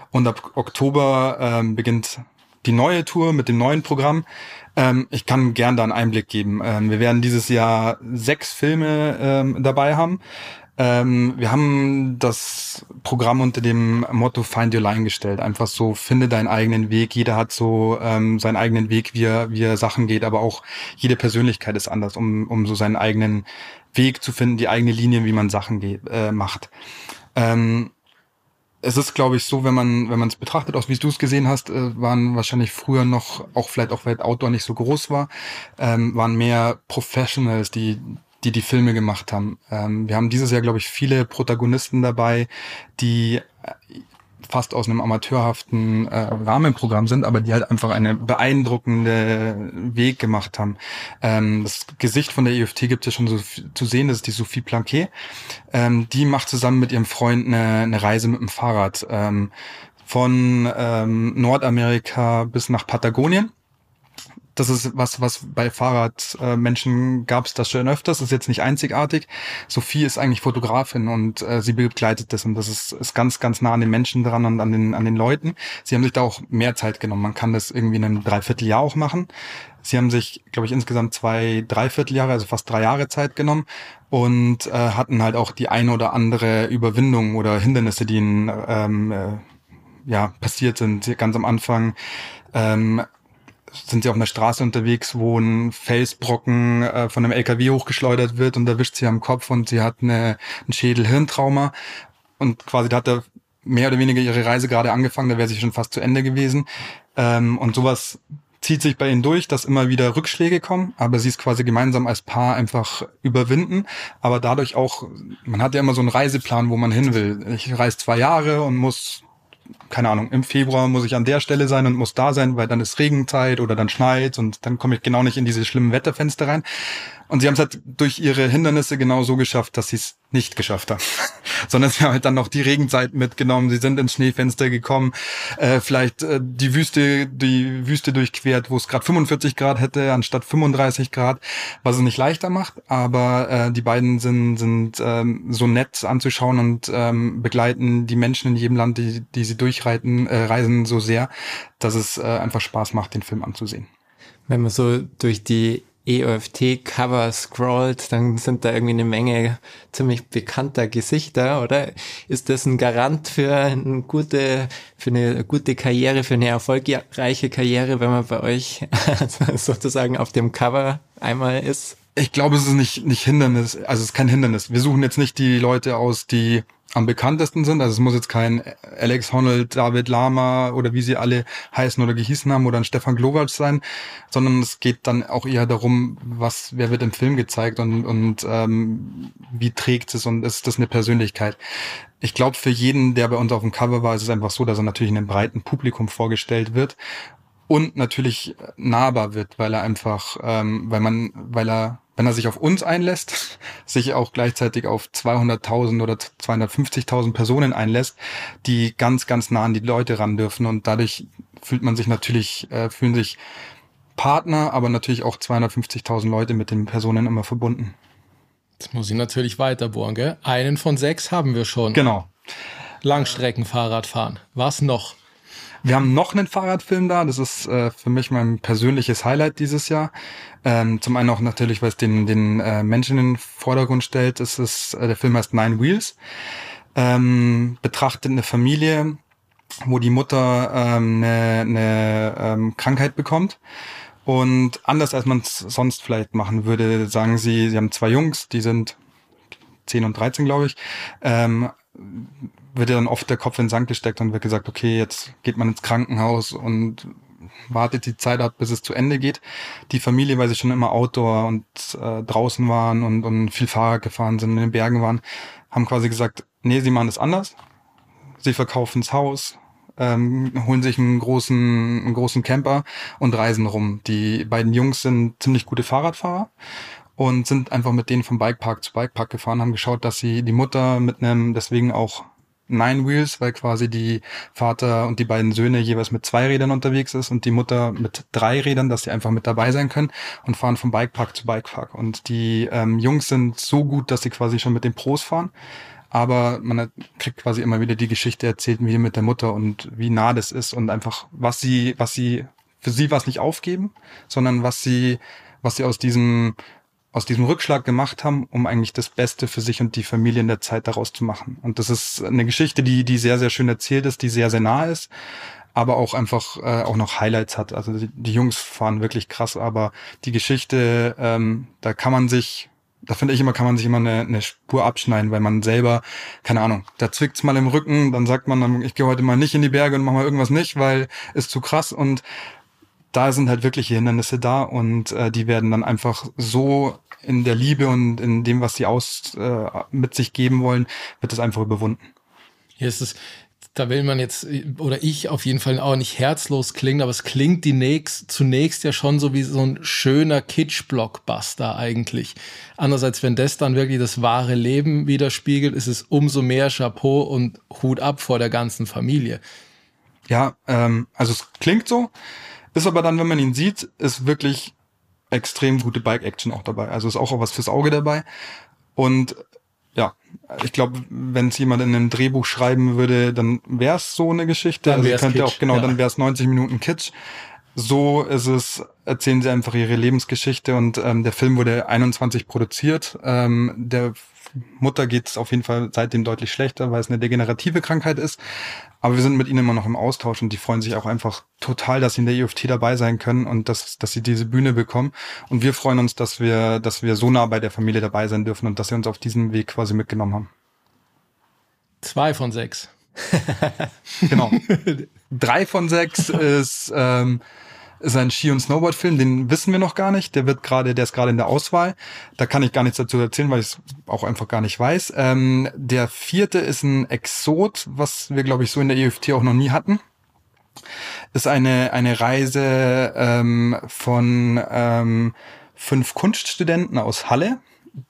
S4: Und ab Oktober ähm, beginnt die neue Tour mit dem neuen Programm. Ähm, ich kann gern da einen Einblick geben. Ähm, wir werden dieses Jahr sechs Filme ähm, dabei haben. Ähm, wir haben das Programm unter dem Motto Find Your Line gestellt. Einfach so, finde deinen eigenen Weg. Jeder hat so ähm, seinen eigenen Weg, wie er, wie er Sachen geht, aber auch jede Persönlichkeit ist anders, um, um so seinen eigenen Weg zu finden, die eigene Linie, wie man Sachen geht, äh, macht. Ähm, es ist, glaube ich, so, wenn man wenn man es betrachtet, auch wie du es gesehen hast, äh, waren wahrscheinlich früher noch, auch vielleicht auch weil Outdoor nicht so groß war, ähm, waren mehr Professionals, die die die Filme gemacht haben. Ähm, wir haben dieses Jahr, glaube ich, viele Protagonisten dabei, die äh, fast aus einem amateurhaften äh, Rahmenprogramm sind, aber die halt einfach eine beeindruckende Weg gemacht haben. Ähm, das Gesicht von der EFT gibt es schon so zu sehen, das ist die Sophie Planquet. Ähm, die macht zusammen mit ihrem Freund eine, eine Reise mit dem Fahrrad ähm, von ähm, Nordamerika bis nach Patagonien das ist was, was bei Fahrradmenschen äh, gab es das schon öfters, ist jetzt nicht einzigartig. Sophie ist eigentlich Fotografin und äh, sie begleitet das und das ist, ist ganz, ganz nah an den Menschen dran und an den, an den Leuten. Sie haben sich da auch mehr Zeit genommen. Man kann das irgendwie in einem Dreivierteljahr auch machen. Sie haben sich, glaube ich, insgesamt zwei Dreivierteljahre, also fast drei Jahre Zeit genommen und äh, hatten halt auch die eine oder andere Überwindung oder Hindernisse, die ihnen ähm, äh, ja passiert sind. Ganz am Anfang ähm, sind sie auf einer Straße unterwegs, wo ein Felsbrocken äh, von einem LKW hochgeschleudert wird und erwischt sie am Kopf und sie hat eine, ein Schädel-Hirntrauma und quasi da hat er mehr oder weniger ihre Reise gerade angefangen, da wäre sie schon fast zu Ende gewesen. Ähm, und sowas zieht sich bei ihnen durch, dass immer wieder Rückschläge kommen, aber sie ist quasi gemeinsam als Paar einfach überwinden, aber dadurch auch, man hat ja immer so einen Reiseplan, wo man hin will. Ich reise zwei Jahre und muss keine Ahnung, im Februar muss ich an der Stelle sein und muss da sein, weil dann ist Regenzeit oder dann schneit und dann komme ich genau nicht in diese schlimmen Wetterfenster rein. Und sie haben es halt durch ihre Hindernisse genau so geschafft, dass sie es nicht geschafft haben. Sondern sie haben halt dann noch die Regenzeit mitgenommen, sie sind ins Schneefenster gekommen, äh, vielleicht äh, die Wüste, die Wüste durchquert, wo es gerade 45 Grad hätte, anstatt 35 Grad, was es nicht leichter macht. Aber äh, die beiden sind, sind ähm, so nett anzuschauen und ähm, begleiten die Menschen in jedem Land, die, die sie durchreiten, äh, reisen so sehr, dass es äh, einfach Spaß macht, den Film anzusehen.
S3: Wenn man so durch die EOFT-Cover scrollt, dann sind da irgendwie eine Menge ziemlich bekannter Gesichter, oder? Ist das ein Garant für eine gute, für eine gute Karriere, für eine erfolgreiche Karriere, wenn man bei euch sozusagen auf dem Cover einmal ist?
S4: Ich glaube, es ist nicht, nicht Hindernis, also es ist kein Hindernis. Wir suchen jetzt nicht die Leute aus, die am bekanntesten sind. Also es muss jetzt kein Alex Honnold, David Lama oder wie sie alle heißen oder gehießen haben oder ein Stefan Glowacz sein, sondern es geht dann auch eher darum, was, wer wird im Film gezeigt und, und ähm, wie trägt es und ist das eine Persönlichkeit. Ich glaube, für jeden, der bei uns auf dem Cover war, ist es einfach so, dass er natürlich in einem breiten Publikum vorgestellt wird und natürlich nahbar wird, weil er einfach, ähm, weil man, weil er wenn er sich auf uns einlässt, sich auch gleichzeitig auf 200.000 oder 250.000 Personen einlässt, die ganz, ganz nah an die Leute ran dürfen. Und dadurch fühlt man sich natürlich, äh, fühlen sich Partner, aber natürlich auch 250.000 Leute mit den Personen immer verbunden.
S2: Jetzt muss ich natürlich weiterbohren, gell? Einen von sechs haben wir schon.
S4: Genau.
S2: Langstreckenfahrrad fahren. Was noch?
S4: Wir haben noch einen Fahrradfilm da. Das ist äh, für mich mein persönliches Highlight dieses Jahr. Ähm, zum einen auch natürlich, weil es den, den äh, Menschen in den Vordergrund stellt. Es ist, äh, der Film heißt Nine Wheels. Ähm, betrachtet eine Familie, wo die Mutter ähm, eine, eine ähm, Krankheit bekommt. Und anders als man es sonst vielleicht machen würde, sagen sie, sie haben zwei Jungs, die sind 10 und 13, glaube ich. Ähm, wird ja dann oft der Kopf in den Sand gesteckt und wird gesagt, okay, jetzt geht man ins Krankenhaus und wartet die Zeit ab, bis es zu Ende geht. Die Familie, weil sie schon immer Outdoor und äh, draußen waren und, und viel Fahrrad gefahren sind, in den Bergen waren, haben quasi gesagt, nee, sie machen es anders. Sie verkaufen das Haus, ähm, holen sich einen großen, einen großen Camper und reisen rum. Die beiden Jungs sind ziemlich gute Fahrradfahrer und sind einfach mit denen vom Bikepark zu Bikepark gefahren, haben geschaut, dass sie die Mutter mit einem deswegen auch Nine Wheels, weil quasi die Vater und die beiden Söhne jeweils mit zwei Rädern unterwegs ist und die Mutter mit drei Rädern, dass sie einfach mit dabei sein können und fahren vom Bikepark zu Bikepark. Und die ähm, Jungs sind so gut, dass sie quasi schon mit den Pros fahren. Aber man kriegt quasi immer wieder die Geschichte erzählt, wie mit der Mutter und wie nah das ist und einfach, was sie, was sie, für sie was nicht aufgeben, sondern was sie, was sie aus diesem aus diesem Rückschlag gemacht haben, um eigentlich das Beste für sich und die Familie in der Zeit daraus zu machen. Und das ist eine Geschichte, die, die sehr, sehr schön erzählt ist, die sehr, sehr nah ist, aber auch einfach äh, auch noch Highlights hat. Also die, die Jungs fahren wirklich krass, aber die Geschichte, ähm, da kann man sich da finde ich immer, kann man sich immer eine, eine Spur abschneiden, weil man selber, keine Ahnung, da zwickt's mal im Rücken, dann sagt man, dann, ich gehe heute mal nicht in die Berge und mache mal irgendwas nicht, weil ist zu krass und da sind halt wirkliche Hindernisse da und äh, die werden dann einfach so in der Liebe und in dem, was sie aus äh, mit sich geben wollen, wird es einfach überwunden.
S2: Hier ist es, da will man jetzt, oder ich auf jeden Fall auch nicht herzlos klingen, aber es klingt die nächst, zunächst ja schon so wie so ein schöner Kitsch-Blockbuster eigentlich. Andererseits, wenn das dann wirklich das wahre Leben widerspiegelt, ist es umso mehr Chapeau und Hut ab vor der ganzen Familie.
S4: Ja, ähm, also es klingt so, ist aber dann, wenn man ihn sieht, ist wirklich extrem gute Bike-Action auch dabei. Also ist auch was fürs Auge dabei. Und ja, ich glaube, wenn es jemand in einem Drehbuch schreiben würde, dann wäre es so eine Geschichte.
S2: Dann
S4: also könnte
S2: Kitsch,
S4: auch genau,
S2: ja.
S4: dann wäre es 90 Minuten Kitsch. So ist es, erzählen sie einfach ihre Lebensgeschichte und ähm, der Film wurde 21 produziert. Ähm, der Mutter geht es auf jeden Fall seitdem deutlich schlechter, weil es eine degenerative Krankheit ist. Aber wir sind mit ihnen immer noch im Austausch und die freuen sich auch einfach total, dass sie in der IFT dabei sein können und dass, dass sie diese Bühne bekommen. Und wir freuen uns, dass wir, dass wir so nah bei der Familie dabei sein dürfen und dass sie uns auf diesem Weg quasi mitgenommen haben.
S2: Zwei von sechs.
S4: Genau. Drei von sechs ist, ähm, ist ein Ski- und Snowboard-Film, den wissen wir noch gar nicht. Der wird gerade, der ist gerade in der Auswahl. Da kann ich gar nichts dazu erzählen, weil ich es auch einfach gar nicht weiß. Ähm, der vierte ist ein Exot, was wir, glaube ich, so in der EFT auch noch nie hatten. Ist eine, eine Reise ähm, von ähm, fünf Kunststudenten aus Halle.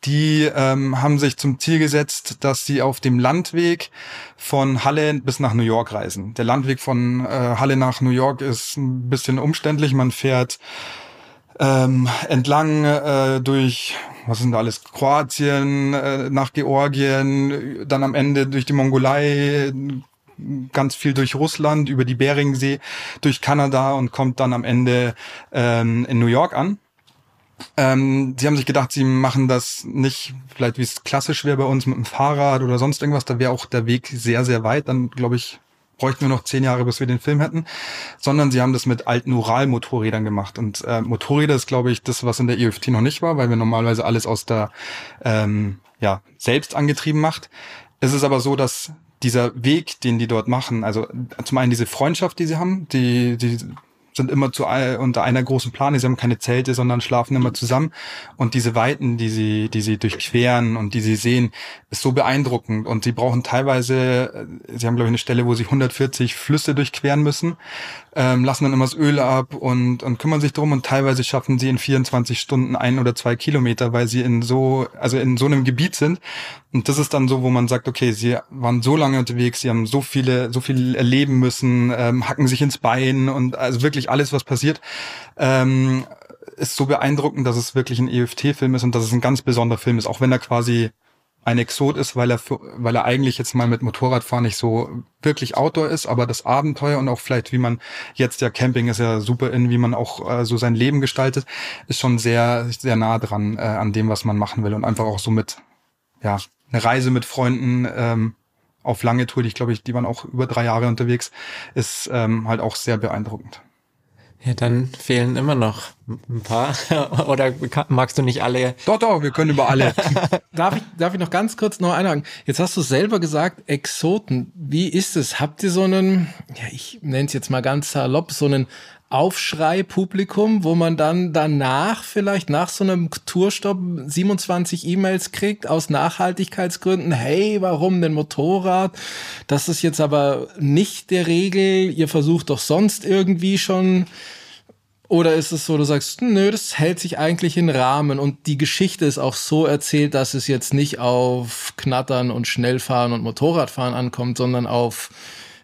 S4: Die ähm, haben sich zum Ziel gesetzt, dass sie auf dem Landweg von Halle bis nach New York reisen. Der Landweg von äh, Halle nach New York ist ein bisschen umständlich. Man fährt ähm, entlang äh, durch, was sind da alles, Kroatien, äh, nach Georgien, dann am Ende durch die Mongolei, ganz viel durch Russland, über die Beringsee, durch Kanada und kommt dann am Ende ähm, in New York an. Ähm, sie haben sich gedacht, sie machen das nicht, vielleicht wie es klassisch wäre bei uns mit dem Fahrrad oder sonst irgendwas. Da wäre auch der Weg sehr, sehr weit. Dann, glaube ich, bräuchten wir noch zehn Jahre, bis wir den Film hätten, sondern sie haben das mit alten Ural-Motorrädern gemacht. Und äh, Motorräder ist, glaube ich, das, was in der EFT noch nicht war, weil wir normalerweise alles aus der ähm, ja, selbst angetrieben macht. Es ist aber so, dass dieser Weg, den die dort machen, also zum einen diese Freundschaft, die sie haben, die, die sind immer zu unter einer großen Plane. Sie haben keine Zelte, sondern schlafen immer zusammen. Und diese Weiten, die sie, die sie durchqueren und die sie sehen, ist so beeindruckend. Und sie brauchen teilweise, äh, sie haben glaube ich eine Stelle, wo sie 140 Flüsse durchqueren müssen ähm, lassen dann immer das Öl ab und, und kümmern sich drum und teilweise schaffen sie in 24 Stunden ein oder zwei Kilometer, weil sie in so, also in so einem Gebiet sind. Und das ist dann so, wo man sagt, okay, sie waren so lange unterwegs, sie haben so viele, so viel erleben müssen, ähm, hacken sich ins Bein und also wirklich alles, was passiert. Ähm, ist so beeindruckend, dass es wirklich ein EFT-Film ist und dass es ein ganz besonderer Film ist, auch wenn er quasi ein Exot ist, weil er, für, weil er eigentlich jetzt mal mit Motorradfahren nicht so wirklich Outdoor ist, aber das Abenteuer und auch vielleicht, wie man jetzt ja Camping ist ja super in, wie man auch äh, so sein Leben gestaltet, ist schon sehr, sehr nah dran äh, an dem, was man machen will und einfach auch so mit, ja, eine Reise mit Freunden, ähm, auf lange Tour, die ich glaube ich, die waren auch über drei Jahre unterwegs, ist ähm, halt auch sehr beeindruckend.
S3: Ja, dann fehlen immer noch ein paar. Oder magst du nicht alle?
S4: Doch, doch, wir können über alle.
S2: darf, ich, darf ich noch ganz kurz noch einhaken? Jetzt hast du selber gesagt, Exoten. Wie ist es? Habt ihr so einen, ja, ich nenne es jetzt mal ganz salopp, so einen Aufschrei-Publikum, wo man dann danach vielleicht nach so einem Tourstopp 27 E-Mails kriegt aus Nachhaltigkeitsgründen. Hey, warum denn Motorrad? Das ist jetzt aber nicht der Regel. Ihr versucht doch sonst irgendwie schon oder ist es so, du sagst, nö, das hält sich eigentlich in Rahmen und die Geschichte ist auch so erzählt, dass es jetzt nicht auf Knattern und Schnellfahren und Motorradfahren ankommt, sondern auf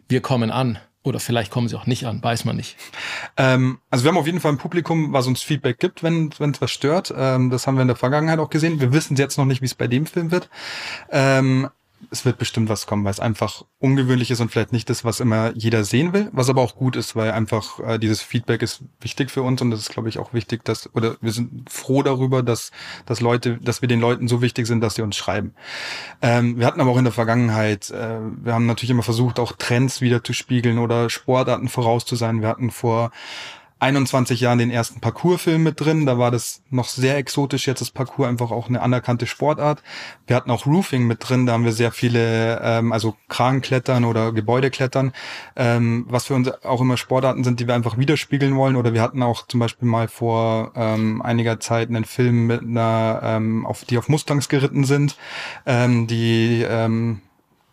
S2: wir kommen an. Oder vielleicht kommen sie auch nicht an, weiß man nicht.
S4: Ähm, also wir haben auf jeden Fall ein Publikum, was uns Feedback gibt, wenn es was stört. Ähm, das haben wir in der Vergangenheit auch gesehen. Wir wissen jetzt noch nicht, wie es bei dem Film wird. Ähm, es wird bestimmt was kommen, weil es einfach ungewöhnlich ist und vielleicht nicht das, was immer jeder sehen will, was aber auch gut ist, weil einfach äh, dieses Feedback ist wichtig für uns und das ist, glaube ich, auch wichtig, dass, oder wir sind froh darüber, dass, dass Leute, dass wir den Leuten so wichtig sind, dass sie uns schreiben. Ähm, wir hatten aber auch in der Vergangenheit, äh, wir haben natürlich immer versucht, auch Trends wieder zu spiegeln oder Sportarten voraus zu sein. Wir hatten vor 21 Jahren den ersten Parkour-Film mit drin. Da war das noch sehr exotisch. Jetzt ist Parkour einfach auch eine anerkannte Sportart. Wir hatten auch Roofing mit drin. Da haben wir sehr viele, ähm, also Kragenklettern oder Gebäudeklettern, ähm, was für uns auch immer Sportarten sind, die wir einfach widerspiegeln wollen. Oder wir hatten auch zum Beispiel mal vor ähm, einiger Zeit einen Film mit einer, ähm, auf, die auf Mustangs geritten sind, ähm, die ähm,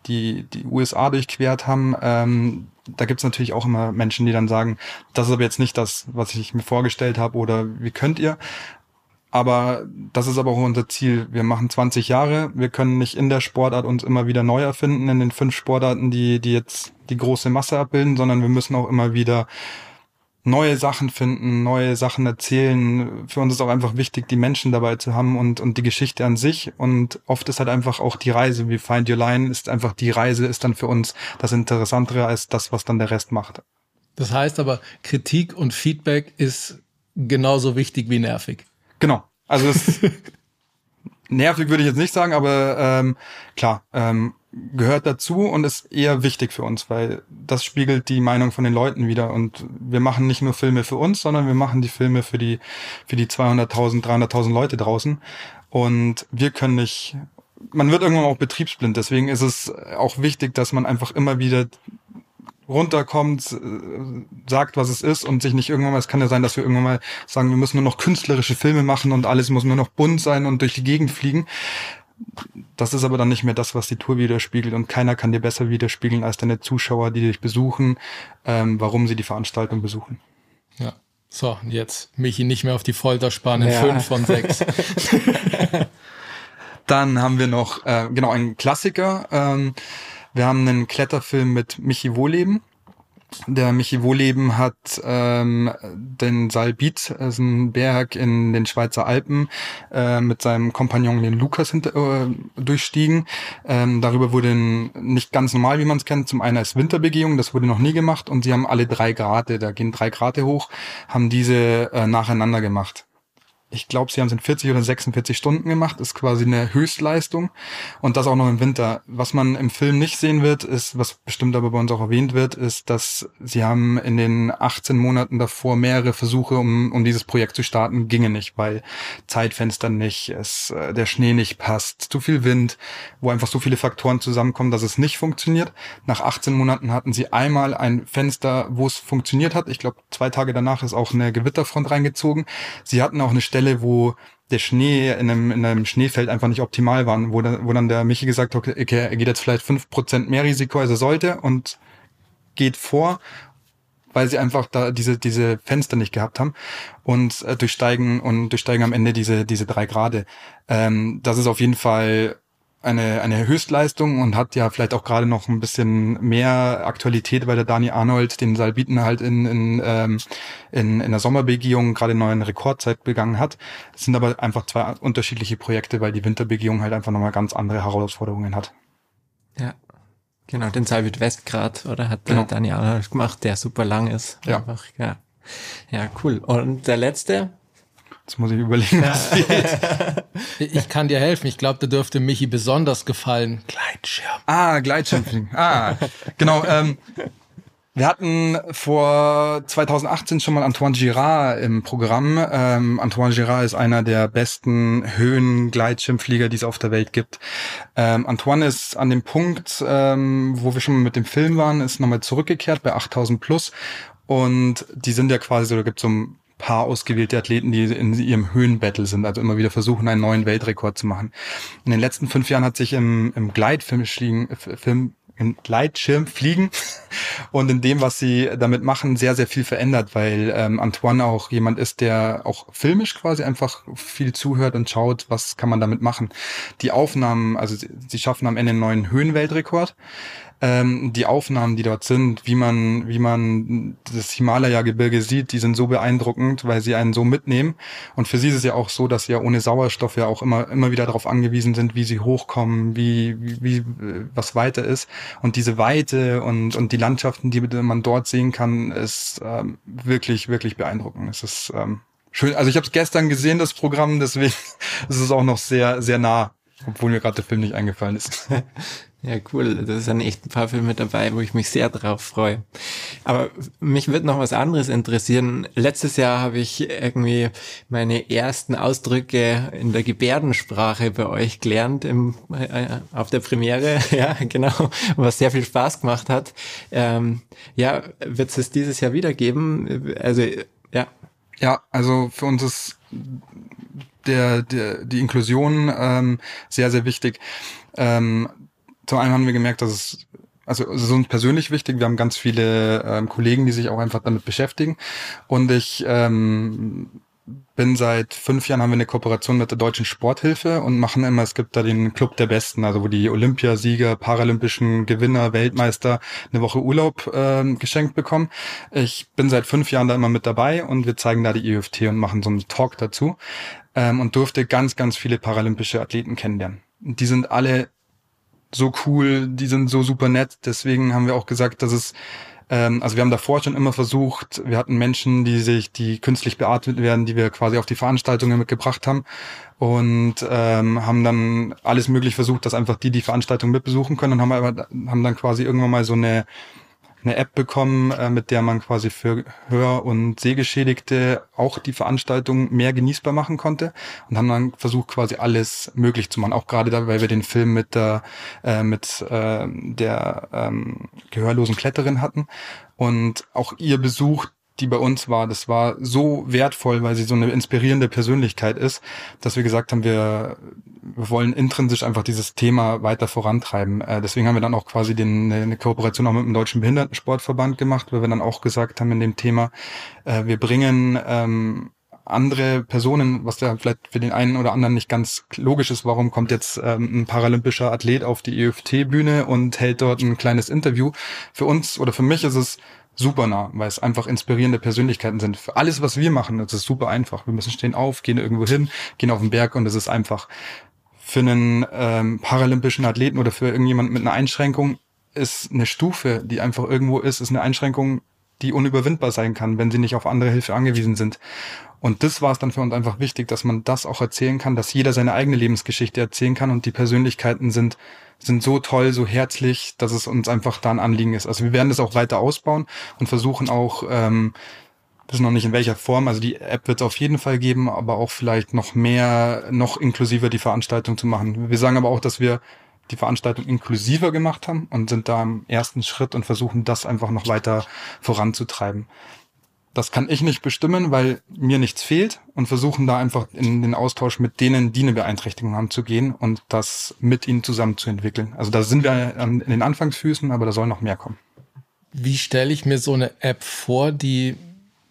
S4: die die USA durchquert haben. Ähm, da gibt's natürlich auch immer Menschen, die dann sagen, das ist aber jetzt nicht das, was ich mir vorgestellt habe oder wie könnt ihr? Aber das ist aber auch unser Ziel. Wir machen 20 Jahre. Wir können nicht in der Sportart uns immer wieder neu erfinden in den fünf Sportarten, die, die jetzt die große Masse abbilden, sondern wir müssen auch immer wieder neue Sachen finden, neue Sachen erzählen. Für uns ist auch einfach wichtig, die Menschen dabei zu haben und, und die Geschichte an sich. Und oft ist halt einfach auch die Reise, wie Find Your Line, ist einfach die Reise ist dann für uns das Interessantere als das, was dann der Rest macht.
S2: Das heißt aber, Kritik und Feedback ist genauso wichtig wie nervig.
S4: Genau. Also es nervig würde ich jetzt nicht sagen, aber ähm, klar, ähm, gehört dazu und ist eher wichtig für uns, weil das spiegelt die Meinung von den Leuten wieder. Und wir machen nicht nur Filme für uns, sondern wir machen die Filme für die für die 200.000, 300.000 Leute draußen. Und wir können nicht man wird irgendwann auch betriebsblind, deswegen ist es auch wichtig, dass man einfach immer wieder runterkommt, äh, sagt, was es ist und sich nicht irgendwann mal, es kann ja sein, dass wir irgendwann mal sagen, wir müssen nur noch künstlerische Filme machen und alles muss nur noch bunt sein und durch die Gegend fliegen. Das ist aber dann nicht mehr das, was die Tour widerspiegelt und keiner kann dir besser widerspiegeln als deine Zuschauer, die dich besuchen, ähm, warum sie die Veranstaltung besuchen.
S2: Ja. So, jetzt Michi nicht mehr auf die Folter spannen. Ja. Fünf von sechs.
S4: dann haben wir noch, äh, genau, einen Klassiker. Ähm, wir haben einen Kletterfilm mit Michi Wohleben. Der Michi Wohleben hat ähm, den Salbit, ist ein Berg in den Schweizer Alpen, äh, mit seinem Kompagnon, den Lukas, hinter, äh, durchstiegen. Ähm, darüber wurde nicht ganz normal, wie man es kennt. Zum einen als Winterbegehung, das wurde noch nie gemacht. Und sie haben alle drei Grade, da gehen drei Grade hoch, haben diese äh, nacheinander gemacht. Ich glaube, sie haben es in 40 oder 46 Stunden gemacht, ist quasi eine Höchstleistung und das auch noch im Winter. Was man im Film nicht sehen wird, ist, was bestimmt aber bei uns auch erwähnt wird, ist, dass sie haben in den 18 Monaten davor mehrere Versuche, um, um dieses Projekt zu starten, ginge nicht, weil Zeitfenster nicht, es, äh, der Schnee nicht passt, zu viel Wind, wo einfach so viele Faktoren zusammenkommen, dass es nicht funktioniert. Nach 18 Monaten hatten sie einmal ein Fenster, wo es funktioniert hat. Ich glaube, zwei Tage danach ist auch eine Gewitterfront reingezogen. Sie hatten auch eine Stelle, Stelle, wo der Schnee in einem, in einem Schneefeld einfach nicht optimal war, wo dann, wo dann der Michi gesagt hat, okay, er geht jetzt vielleicht fünf Prozent mehr Risiko, als er sollte und geht vor, weil sie einfach da diese, diese Fenster nicht gehabt haben und äh, durchsteigen und durchsteigen am Ende diese, diese drei Grade. Ähm, das ist auf jeden Fall eine, eine Höchstleistung und hat ja vielleicht auch gerade noch ein bisschen mehr Aktualität, weil der Dani Arnold den Salbiten halt in, in, ähm, in, in der Sommerbegehung gerade eine neue Rekordzeit begangen hat. Es sind aber einfach zwei unterschiedliche Projekte, weil die Winterbegehung halt einfach nochmal ganz andere Herausforderungen hat.
S3: Ja, genau, den Salbit Westgrad, oder hat genau. der Dani Arnold gemacht, der super lang ist.
S4: Ja. Einfach,
S3: ja. Ja, cool. Und der letzte,
S4: Jetzt muss ich überlegen, was geht.
S2: Ich kann dir helfen. Ich glaube, der dürfte Michi besonders gefallen. Gleitschirm.
S4: Ah, Gleitschirmfliegen. Ah, genau. Ähm, wir hatten vor 2018 schon mal Antoine Girard im Programm. Ähm, Antoine Girard ist einer der besten Höhen-Gleitschirmflieger, die es auf der Welt gibt. Ähm, Antoine ist an dem Punkt, ähm, wo wir schon mal mit dem Film waren, ist nochmal zurückgekehrt bei 8000 plus. Und die sind ja quasi, so, da gibt es so ein paar ausgewählte Athleten, die in ihrem Höhenbattle sind, also immer wieder versuchen, einen neuen Weltrekord zu machen. In den letzten fünf Jahren hat sich im, im Gleitfilm Film, im Gleitschirmfliegen und in dem, was sie damit machen, sehr, sehr viel verändert, weil ähm, Antoine auch jemand ist, der auch filmisch quasi einfach viel zuhört und schaut, was kann man damit machen. Die Aufnahmen, also sie, sie schaffen am Ende einen neuen Höhenweltrekord ähm, die Aufnahmen, die dort sind, wie man, wie man das Himalaya-Gebirge sieht, die sind so beeindruckend, weil sie einen so mitnehmen. Und für sie ist es ja auch so, dass sie ja ohne Sauerstoff ja auch immer, immer wieder darauf angewiesen sind, wie sie hochkommen, wie, wie, wie was weiter ist. Und diese Weite und, und die Landschaften, die man dort sehen kann, ist ähm, wirklich, wirklich beeindruckend. Es ist ähm, schön. Also ich habe es gestern gesehen, das Programm, deswegen ist es auch noch sehr, sehr nah obwohl mir gerade der Film nicht eingefallen ist.
S3: Ja, cool. Das sind echt ein paar Filme dabei, wo ich mich sehr drauf freue. Aber mich wird noch was anderes interessieren. Letztes Jahr habe ich irgendwie meine ersten Ausdrücke in der Gebärdensprache bei euch gelernt im, äh, auf der Premiere. Ja, genau. Was sehr viel Spaß gemacht hat. Ähm, ja, wird es dieses Jahr wieder geben? Also, ja.
S4: Ja, also für uns ist der, der, die Inklusion ähm, sehr, sehr wichtig. Ähm, zum einen haben wir gemerkt, dass es also es ist uns persönlich wichtig. Wir haben ganz viele ähm, Kollegen, die sich auch einfach damit beschäftigen. Und ich ähm, bin seit fünf Jahren haben wir eine Kooperation mit der Deutschen Sporthilfe und machen immer, es gibt da den Club der Besten, also wo die Olympiasieger, paralympischen Gewinner, Weltmeister eine Woche Urlaub ähm, geschenkt bekommen. Ich bin seit fünf Jahren da immer mit dabei und wir zeigen da die EFT und machen so einen Talk dazu ähm, und durfte ganz, ganz viele paralympische Athleten kennenlernen. Die sind alle so cool, die sind so super nett. Deswegen haben wir auch gesagt, dass es ähm, also wir haben davor schon immer versucht, wir hatten Menschen, die sich, die künstlich beatmet werden, die wir quasi auf die Veranstaltungen mitgebracht haben und ähm, haben dann alles möglich versucht, dass einfach die die Veranstaltung mitbesuchen können und haben aber haben dann quasi irgendwann mal so eine eine App bekommen, äh, mit der man quasi für Hör- und Sehgeschädigte auch die Veranstaltung mehr genießbar machen konnte und haben dann versucht, quasi alles möglich zu machen. Auch gerade da, weil wir den Film mit der, äh, mit äh, der ähm, gehörlosen Kletterin hatten und auch ihr Besuch die bei uns war, das war so wertvoll, weil sie so eine inspirierende Persönlichkeit ist, dass wir gesagt haben, wir, wir wollen intrinsisch einfach dieses Thema weiter vorantreiben. Äh, deswegen haben wir dann auch quasi den, eine Kooperation auch mit dem Deutschen Behindertensportverband gemacht, weil wir dann auch gesagt haben in dem Thema, äh, wir bringen ähm, andere Personen, was ja vielleicht für den einen oder anderen nicht ganz logisch ist, warum kommt jetzt ähm, ein paralympischer Athlet auf die EFT-Bühne und hält dort ein kleines Interview. Für uns oder für mich ist es super nah, weil es einfach inspirierende Persönlichkeiten sind. Für alles, was wir machen, das ist super einfach. Wir müssen stehen auf, gehen irgendwo hin, gehen auf den Berg und es ist einfach. Für einen ähm, paralympischen Athleten oder für irgendjemand mit einer Einschränkung ist eine Stufe, die einfach irgendwo ist, ist eine Einschränkung die unüberwindbar sein kann, wenn sie nicht auf andere Hilfe angewiesen sind. Und das war es dann für uns einfach wichtig, dass man das auch erzählen kann, dass jeder seine eigene Lebensgeschichte erzählen kann und die Persönlichkeiten sind, sind so toll, so herzlich, dass es uns einfach da ein Anliegen ist. Also wir werden das auch weiter ausbauen und versuchen auch, ähm, wissen noch nicht in welcher Form, also die App wird es auf jeden Fall geben, aber auch vielleicht noch mehr, noch inklusiver die Veranstaltung zu machen. Wir sagen aber auch, dass wir die Veranstaltung inklusiver gemacht haben und sind da im ersten Schritt und versuchen das einfach noch weiter voranzutreiben. Das kann ich nicht bestimmen, weil mir nichts fehlt und versuchen da einfach in den Austausch mit denen, die eine Beeinträchtigung haben, zu gehen und das mit ihnen zusammen zu entwickeln. Also da sind wir in den Anfangsfüßen, aber da soll noch mehr kommen.
S2: Wie stelle ich mir so eine App vor, die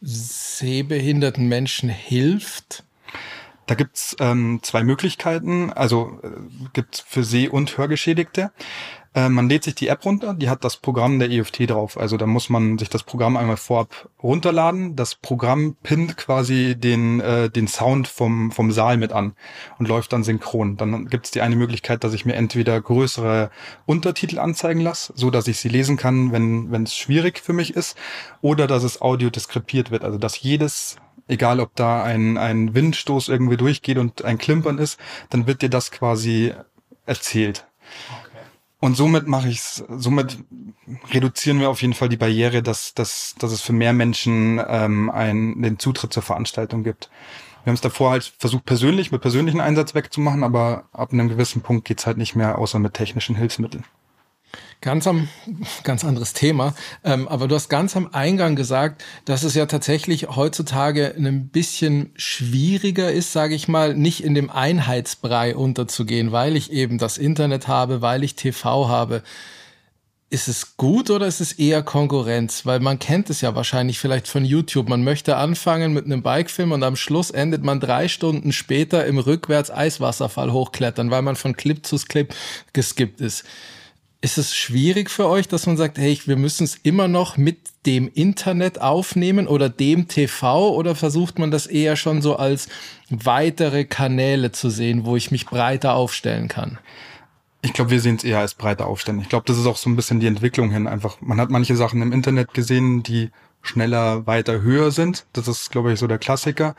S2: sehbehinderten Menschen hilft?
S4: Da gibt's ähm, zwei Möglichkeiten, also äh, gibt's für Seh- und Hörgeschädigte. Äh, man lädt sich die App runter, die hat das Programm der EFT drauf. Also da muss man sich das Programm einmal vorab runterladen. Das Programm pinnt quasi den, äh, den Sound vom, vom Saal mit an und läuft dann synchron. Dann gibt's die eine Möglichkeit, dass ich mir entweder größere Untertitel anzeigen lasse, so dass ich sie lesen kann, wenn es schwierig für mich ist, oder dass es audio deskripiert wird, also dass jedes egal ob da ein, ein Windstoß irgendwie durchgeht und ein Klimpern ist, dann wird dir das quasi erzählt. Okay. Und somit mache ich's, somit reduzieren wir auf jeden Fall die Barriere, dass, dass, dass es für mehr Menschen ähm, einen, den Zutritt zur Veranstaltung gibt. Wir haben es davor halt versucht, persönlich, mit persönlichen Einsatz wegzumachen, aber ab einem gewissen Punkt geht's halt nicht mehr, außer mit technischen Hilfsmitteln.
S2: Ganz am, ganz anderes Thema. Ähm, aber du hast ganz am Eingang gesagt, dass es ja tatsächlich heutzutage ein bisschen schwieriger ist, sage ich mal, nicht in dem Einheitsbrei unterzugehen, weil ich eben das Internet habe, weil ich TV habe. Ist es gut oder ist es eher Konkurrenz? Weil man kennt es ja wahrscheinlich vielleicht von YouTube. Man möchte anfangen mit einem Bikefilm und am Schluss endet man drei Stunden später im rückwärts Eiswasserfall hochklettern, weil man von Clip zu Clip geskippt ist ist es schwierig für euch, dass man sagt, hey, wir müssen es immer noch mit dem Internet aufnehmen oder dem TV oder versucht man das eher schon so als weitere Kanäle zu sehen, wo ich mich breiter aufstellen kann?
S4: Ich glaube, wir sehen es eher als breiter aufstellen. Ich glaube, das ist auch so ein bisschen die Entwicklung hin. Einfach, man hat manche Sachen im Internet gesehen, die schneller, weiter, höher sind. Das ist, glaube ich, so der Klassiker.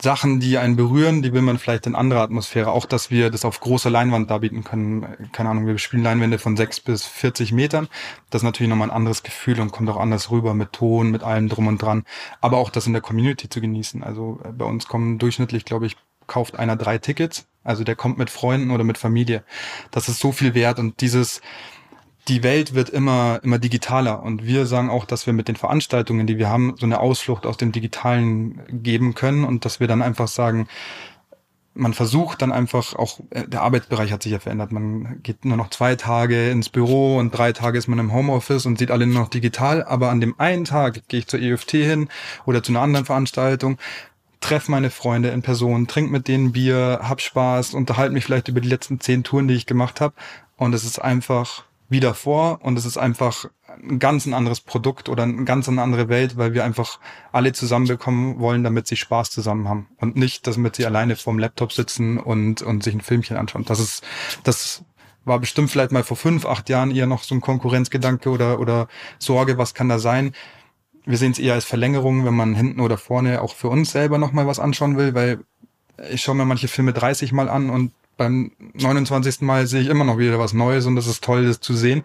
S4: Sachen, die einen berühren, die will man vielleicht in anderer Atmosphäre. Auch, dass wir das auf großer Leinwand darbieten können. Keine Ahnung, wir spielen Leinwände von sechs bis 40 Metern. Das ist natürlich nochmal ein anderes Gefühl und kommt auch anders rüber mit Ton, mit allem drum und dran. Aber auch das in der Community zu genießen. Also äh, bei uns kommen durchschnittlich, glaube ich, kauft einer drei Tickets. Also der kommt mit Freunden oder mit Familie. Das ist so viel wert und dieses, die Welt wird immer, immer digitaler. Und wir sagen auch, dass wir mit den Veranstaltungen, die wir haben, so eine Ausflucht aus dem Digitalen geben können und dass wir dann einfach sagen, man versucht dann einfach auch, äh, der Arbeitsbereich hat sich ja verändert. Man geht nur noch zwei Tage ins Büro und drei Tage ist man im Homeoffice und sieht alle nur noch digital. Aber an dem einen Tag gehe ich zur EFT hin oder zu einer anderen Veranstaltung, treffe meine Freunde in Person, trink mit denen Bier, hab Spaß, unterhalte mich vielleicht über die letzten zehn Touren, die ich gemacht habe. Und es ist einfach wie davor und es ist einfach ein ganz anderes Produkt oder eine ganz andere Welt, weil wir einfach alle zusammenbekommen wollen, damit sie Spaß zusammen haben und nicht, damit sie alleine vorm Laptop sitzen und, und sich ein Filmchen anschauen. Das ist, das war bestimmt vielleicht mal vor fünf, acht Jahren eher noch so ein Konkurrenzgedanke oder, oder Sorge, was kann da sein. Wir sehen es eher als Verlängerung, wenn man hinten oder vorne auch für uns selber nochmal was anschauen will, weil ich schaue mir manche Filme 30 Mal an und beim 29. Mal sehe ich immer noch wieder was Neues und das ist toll, das zu sehen.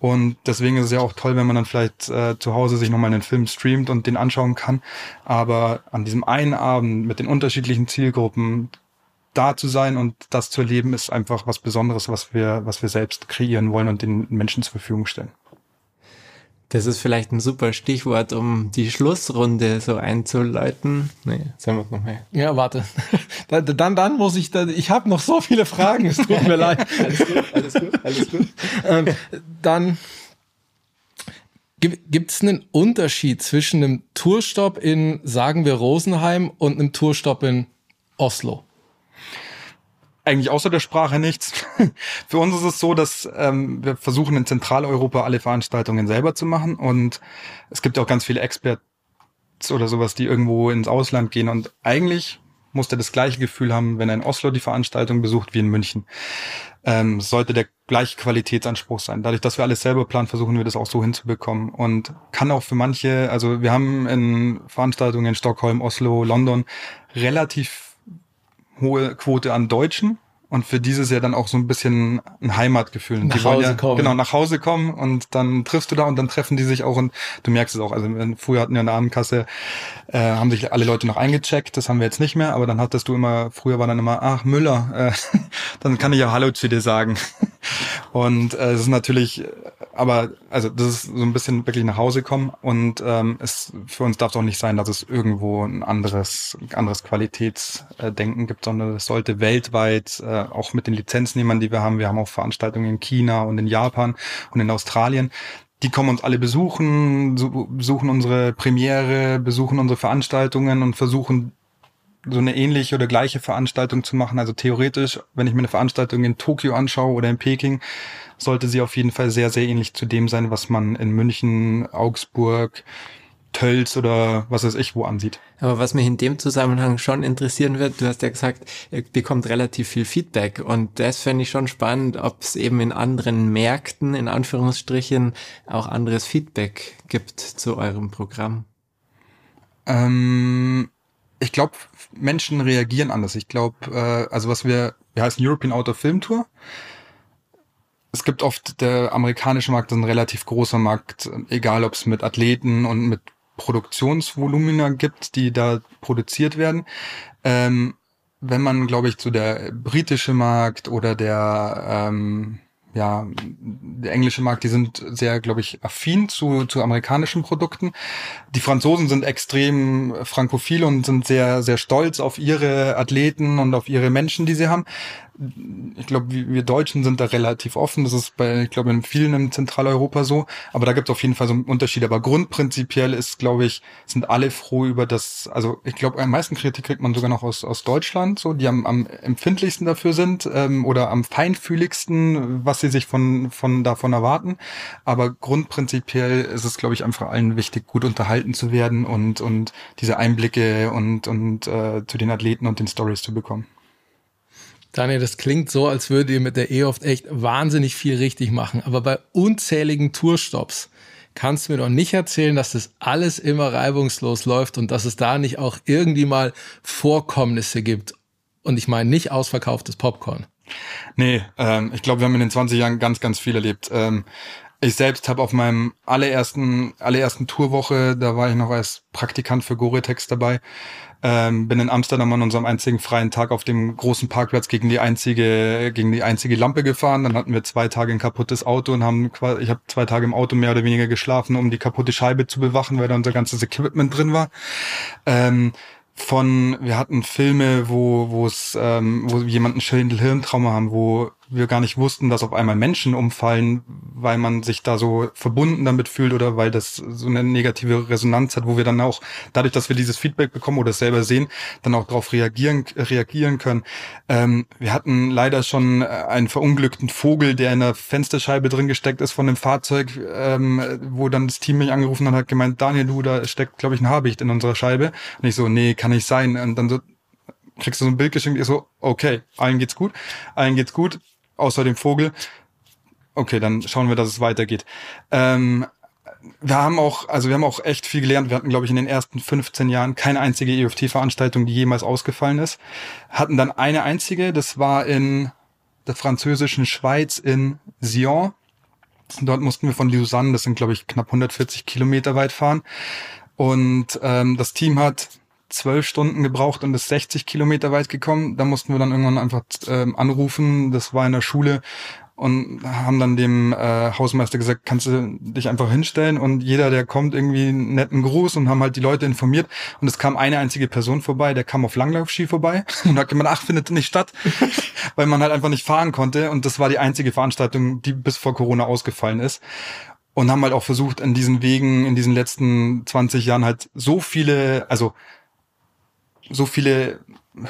S4: Und deswegen ist es ja auch toll, wenn man dann vielleicht äh, zu Hause sich nochmal einen Film streamt und den anschauen kann. Aber an diesem einen Abend mit den unterschiedlichen Zielgruppen da zu sein und das zu erleben, ist einfach was Besonderes, was wir, was wir selbst kreieren wollen und den Menschen zur Verfügung stellen.
S3: Das ist vielleicht ein super Stichwort, um die Schlussrunde so einzuleiten. Nee, sagen wir es nochmal.
S2: Ja, warte. Dann, dann muss ich, da, ich habe noch so viele Fragen, es tut mir leid. alles gut, alles gut, alles gut. Ähm, dann gibt es einen Unterschied zwischen einem Tourstopp in, sagen wir, Rosenheim und einem Tourstopp in Oslo?
S4: Eigentlich außer der Sprache nichts. Für uns ist es so, dass ähm, wir versuchen in Zentraleuropa alle Veranstaltungen selber zu machen und es gibt auch ganz viele Experts oder sowas, die irgendwo ins Ausland gehen und eigentlich muss der das gleiche Gefühl haben, wenn er in Oslo die Veranstaltung besucht wie in München. Ähm, sollte der gleiche Qualitätsanspruch sein. Dadurch, dass wir alles selber planen, versuchen wir das auch so hinzubekommen und kann auch für manche, also wir haben in Veranstaltungen in Stockholm, Oslo, London relativ hohe Quote an Deutschen und für dieses ja dann auch so ein bisschen ein Heimatgefühl.
S2: Nach
S4: die wollen
S2: Hause
S4: ja,
S2: kommen.
S4: Genau, nach Hause kommen und dann triffst du da und dann treffen die sich auch und du merkst es auch. Also früher hatten wir in der Abendkasse, äh, haben sich alle Leute noch eingecheckt, das haben wir jetzt nicht mehr, aber dann hattest du immer, früher war dann immer, ach Müller, äh, dann kann ich ja Hallo zu dir sagen. Und äh, es ist natürlich, aber also das ist so ein bisschen wirklich nach Hause kommen und ähm, es für uns darf es auch nicht sein, dass es irgendwo ein anderes, anderes Qualitätsdenken gibt, sondern es sollte weltweit äh, auch mit den Lizenznehmern, die wir haben, wir haben auch Veranstaltungen in China und in Japan und in Australien. Die kommen uns alle besuchen, besuchen unsere Premiere, besuchen unsere Veranstaltungen und versuchen so eine ähnliche oder gleiche Veranstaltung zu machen. Also theoretisch, wenn ich mir eine Veranstaltung in Tokio anschaue oder in Peking, sollte sie auf jeden Fall sehr, sehr ähnlich zu dem sein, was man in München, Augsburg, Tölz oder was weiß ich wo ansieht.
S3: Aber was mich in dem Zusammenhang schon interessieren wird, du hast ja gesagt, ihr bekommt relativ viel Feedback und das fände ich schon spannend, ob es eben in anderen Märkten, in Anführungsstrichen, auch anderes Feedback gibt zu eurem Programm.
S4: Ähm, ich glaube, Menschen reagieren anders. Ich glaube, äh, also was wir, wir heißen European Outdoor Film Tour. Es gibt oft, der amerikanische Markt ist ein relativ großer Markt, egal ob es mit Athleten und mit Produktionsvolumina gibt, die da produziert werden. Ähm, wenn man, glaube ich, zu der britische Markt oder der ähm, ja, der englische Markt, die sind sehr, glaube ich, affin zu, zu amerikanischen Produkten. Die Franzosen sind extrem frankophil und sind sehr, sehr stolz auf ihre Athleten und auf ihre Menschen, die sie haben. Ich glaube, wir Deutschen sind da relativ offen. Das ist bei, ich glaube, in vielen in Zentraleuropa so. Aber da gibt es auf jeden Fall so einen Unterschied. Aber grundprinzipiell ist, glaube ich, sind alle froh über das. Also ich glaube, am meisten Kritik kriegt man sogar noch aus, aus Deutschland, so die am, am empfindlichsten dafür sind ähm, oder am feinfühligsten, was sie sich von, von davon erwarten. Aber grundprinzipiell ist es, glaube ich, einfach allen wichtig, gut unterhalten zu werden und, und diese Einblicke und, und äh, zu den Athleten und den Stories zu bekommen.
S2: Daniel, das klingt so, als würdet ihr mit der E-Oft echt wahnsinnig viel richtig machen. Aber bei unzähligen Tourstops kannst du mir doch nicht erzählen, dass das alles immer reibungslos läuft und dass es da nicht auch irgendwie mal Vorkommnisse gibt. Und ich meine nicht ausverkauftes Popcorn.
S4: Nee, ähm, ich glaube, wir haben in den 20 Jahren ganz, ganz viel erlebt. Ähm, ich selbst habe auf meinem allerersten, allerersten Tourwoche, da war ich noch als Praktikant für Goretex dabei, ähm, bin in Amsterdam an unserem einzigen freien Tag auf dem großen Parkplatz gegen die einzige, gegen die einzige Lampe gefahren. Dann hatten wir zwei Tage ein kaputtes Auto und haben ich habe zwei Tage im Auto mehr oder weniger geschlafen, um die kaputte Scheibe zu bewachen, weil da unser ganzes Equipment drin war. Ähm, von, wir hatten Filme, wo, wo es, ähm, wo jemand ein Schädel-Hirntrauma haben, wo wir gar nicht wussten, dass auf einmal Menschen umfallen, weil man sich da so verbunden damit fühlt oder weil das so eine negative Resonanz hat, wo wir dann auch, dadurch, dass wir dieses Feedback bekommen oder es selber sehen, dann auch darauf reagieren, reagieren können. Ähm, wir hatten leider schon äh, einen verunglückten Vogel, der in der Fensterscheibe drin gesteckt ist von dem Fahrzeug, ähm, wo dann das Team mich angerufen hat, hat gemeint, Daniel, du, da steckt, glaube ich, ein Habicht in unserer Scheibe. Und ich so, nee, kann nicht sein. Und dann so, kriegst du so ein Bild geschenkt, ich so, okay, allen geht's gut, allen geht's gut, außer dem Vogel. Okay, dann schauen wir, dass es weitergeht. Ähm, wir haben auch, also wir haben auch echt viel gelernt. Wir hatten, glaube ich, in den ersten 15 Jahren keine einzige EFT-Veranstaltung, die jemals ausgefallen ist. Hatten dann eine einzige, das war in der französischen Schweiz in Sion. Dort mussten wir von Lausanne, das sind, glaube ich, knapp 140 Kilometer weit fahren. Und ähm, das Team hat zwölf Stunden gebraucht und ist 60 Kilometer weit gekommen. Da mussten wir dann irgendwann einfach ähm, anrufen. Das war in der Schule und haben dann dem äh, Hausmeister gesagt, kannst du dich einfach hinstellen? Und jeder, der kommt, irgendwie einen netten Gruß und haben halt die Leute informiert. Und es kam eine einzige Person vorbei, der kam auf Langlaufski vorbei und hat gemeint, ach, findet nicht statt, weil man halt einfach nicht fahren konnte. Und das war die einzige Veranstaltung, die bis vor Corona ausgefallen ist. Und haben halt auch versucht, in diesen Wegen, in diesen letzten 20 Jahren halt so viele, also so viele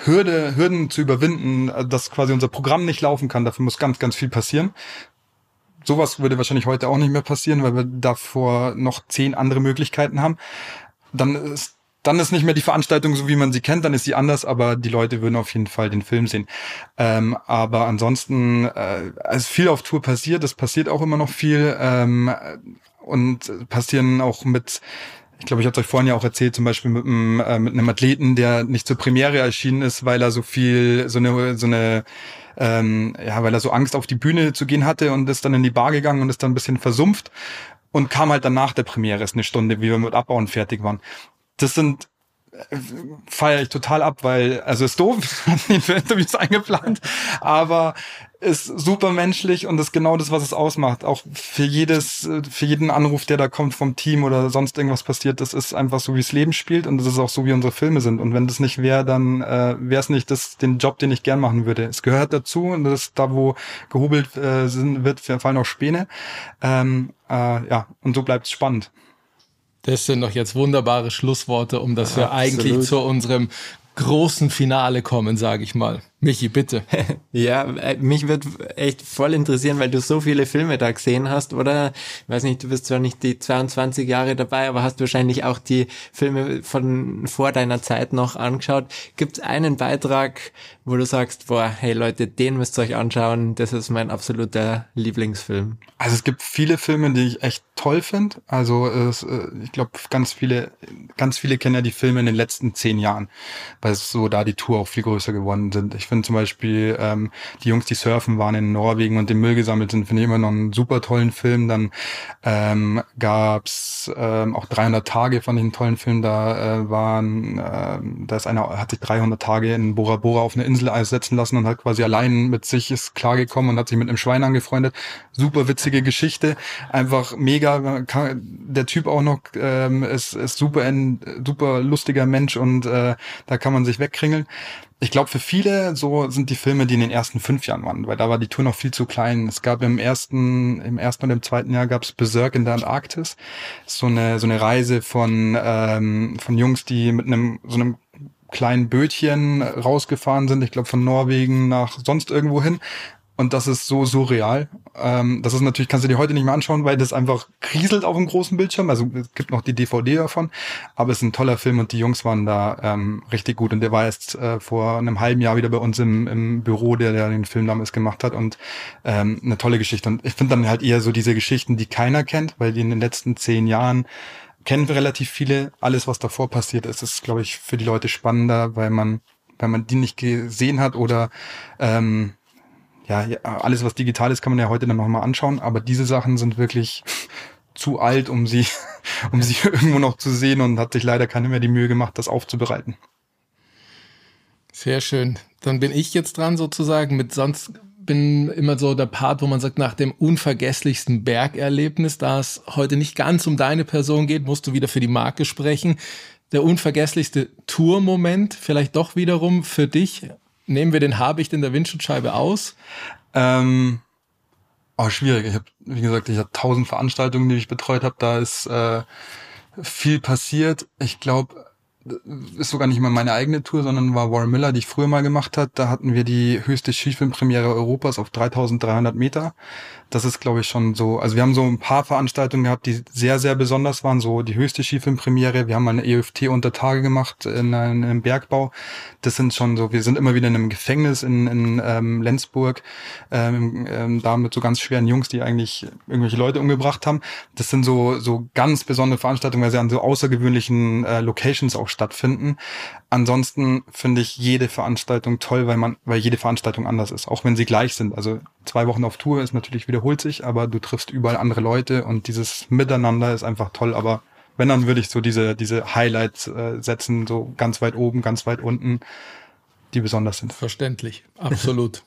S4: Hürde, Hürden zu überwinden, dass quasi unser Programm nicht laufen kann. Dafür muss ganz, ganz viel passieren. Sowas würde wahrscheinlich heute auch nicht mehr passieren, weil wir davor noch zehn andere Möglichkeiten haben. Dann ist dann ist nicht mehr die Veranstaltung so, wie man sie kennt, dann ist sie anders, aber die Leute würden auf jeden Fall den Film sehen. Ähm, aber ansonsten, äh, also viel auf Tour passiert, es passiert auch immer noch viel ähm, und passieren auch mit ich glaube, ich habe euch vorhin ja auch erzählt, zum Beispiel mit einem, äh, mit einem Athleten, der nicht zur Premiere erschienen ist, weil er so viel, so eine, so eine, ähm, ja, weil er so Angst auf die Bühne zu gehen hatte und ist dann in die Bar gegangen und ist dann ein bisschen versumpft und kam halt dann nach der Premiere erst eine Stunde, wie wir mit Abbauen fertig waren. Das sind feiere ich total ab, weil, also ist doof, die Interviews eingeplant, aber ist super menschlich und ist genau das, was es ausmacht. Auch für jedes, für jeden Anruf, der da kommt vom Team oder sonst irgendwas passiert, das ist einfach so, wie es Leben spielt und das ist auch so, wie unsere Filme sind. Und wenn das nicht wäre, dann äh, wäre es nicht das, den Job, den ich gern machen würde. Es gehört dazu und das ist da, wo gehobelt äh, sind, wird, fallen auch Späne. Ähm, äh, ja, und so bleibt es spannend.
S2: Das sind doch jetzt wunderbare Schlussworte, um dass wir eigentlich zu unserem großen Finale kommen, sage ich mal. Michi, bitte.
S3: ja, äh, mich wird echt voll interessieren, weil du so viele Filme da gesehen hast, oder? Ich weiß nicht, du bist zwar nicht die 22 Jahre dabei, aber hast wahrscheinlich auch die Filme von vor deiner Zeit noch angeschaut. Gibt es einen Beitrag, wo du sagst, boah, hey Leute, den müsst ihr euch anschauen, das ist mein absoluter Lieblingsfilm?
S4: Also es gibt viele Filme, die ich echt toll finde. Also es, äh, ich glaube, ganz viele, ganz viele kennen ja die Filme in den letzten zehn Jahren, weil es so da die Tour auch viel größer geworden sind. Ich finde zum Beispiel ähm, die Jungs, die surfen waren in Norwegen und den Müll gesammelt sind, finde ich immer noch einen super tollen Film. Dann ähm, gab ähm, auch 300 Tage, fand ich einen tollen Film. Da äh, waren, äh, da ist einer, hat sich 300 Tage in Bora Bora auf eine Insel setzen lassen und hat quasi allein mit sich ist klargekommen und hat sich mit einem Schwein angefreundet. Super witzige Geschichte, einfach mega. Kann, der Typ auch noch ähm, ist, ist super, ein super lustiger Mensch und äh, da kann man sich wegkringeln ich glaube, für viele so sind die Filme, die in den ersten fünf Jahren waren, weil da war die Tour noch viel zu klein. Es gab im ersten, im ersten und im zweiten Jahr gab es Berserk in der Antarktis. So eine, so eine Reise von, ähm, von Jungs, die mit einem, so einem kleinen Bötchen rausgefahren sind, ich glaube von Norwegen nach sonst irgendwo hin und das ist so surreal. Ähm, das ist natürlich, kannst du dir heute nicht mehr anschauen, weil das einfach kriselt auf dem großen Bildschirm. Also es gibt noch die DVD davon, aber es ist ein toller Film und die Jungs waren da ähm, richtig gut. Und der war jetzt äh, vor einem halben Jahr wieder bei uns im, im Büro, der, der den Film damals gemacht hat und ähm, eine tolle Geschichte. Und ich finde dann halt eher so diese Geschichten, die keiner kennt, weil die in den letzten zehn Jahren kennen wir relativ viele. Alles, was davor passiert ist, ist, glaube ich, für die Leute spannender, weil man, weil man die nicht gesehen hat oder ähm, ja, alles, was digital ist, kann man ja heute dann nochmal anschauen, aber diese Sachen sind wirklich zu alt, um sie, um sie irgendwo noch zu sehen und hat sich leider keine mehr die Mühe gemacht, das aufzubereiten.
S2: Sehr schön. Dann bin ich jetzt dran sozusagen mit sonst bin immer so der Part, wo man sagt, nach dem unvergesslichsten Bergerlebnis, da es heute nicht ganz um deine Person geht, musst du wieder für die Marke sprechen. Der unvergesslichste Tourmoment, vielleicht doch wiederum für dich Nehmen wir den Habicht in der Windschutzscheibe aus?
S4: Ähm, oh, schwierig. Ich habe, wie gesagt, ich habe tausend Veranstaltungen, die ich betreut habe. Da ist äh, viel passiert. Ich glaube, ist sogar nicht mal meine eigene Tour, sondern war Warren Miller, die ich früher mal gemacht hat. Da hatten wir die höchste Skifilmpremiere Europas auf 3300 Meter das ist, glaube ich, schon so. Also wir haben so ein paar Veranstaltungen gehabt, die sehr, sehr besonders waren. So die höchste Skifilmpremiere. Wir haben mal eine EFT unter Tage gemacht in, einem Bergbau. Das sind schon so. Wir sind immer wieder in einem Gefängnis in, in ähm, Lenzburg, ähm, ähm, da mit so ganz schweren Jungs, die eigentlich irgendwelche Leute umgebracht haben. Das sind so so ganz besondere Veranstaltungen, weil sie an so außergewöhnlichen äh, Locations auch stattfinden. Ansonsten finde ich jede Veranstaltung toll, weil man, weil jede Veranstaltung anders ist, auch wenn sie gleich sind. Also zwei Wochen auf Tour ist natürlich wiederholt sich, aber du triffst überall andere Leute und dieses Miteinander ist einfach toll. Aber wenn, dann würde ich so diese, diese Highlights äh, setzen, so ganz weit oben, ganz weit unten, die besonders sind.
S2: Verständlich, absolut.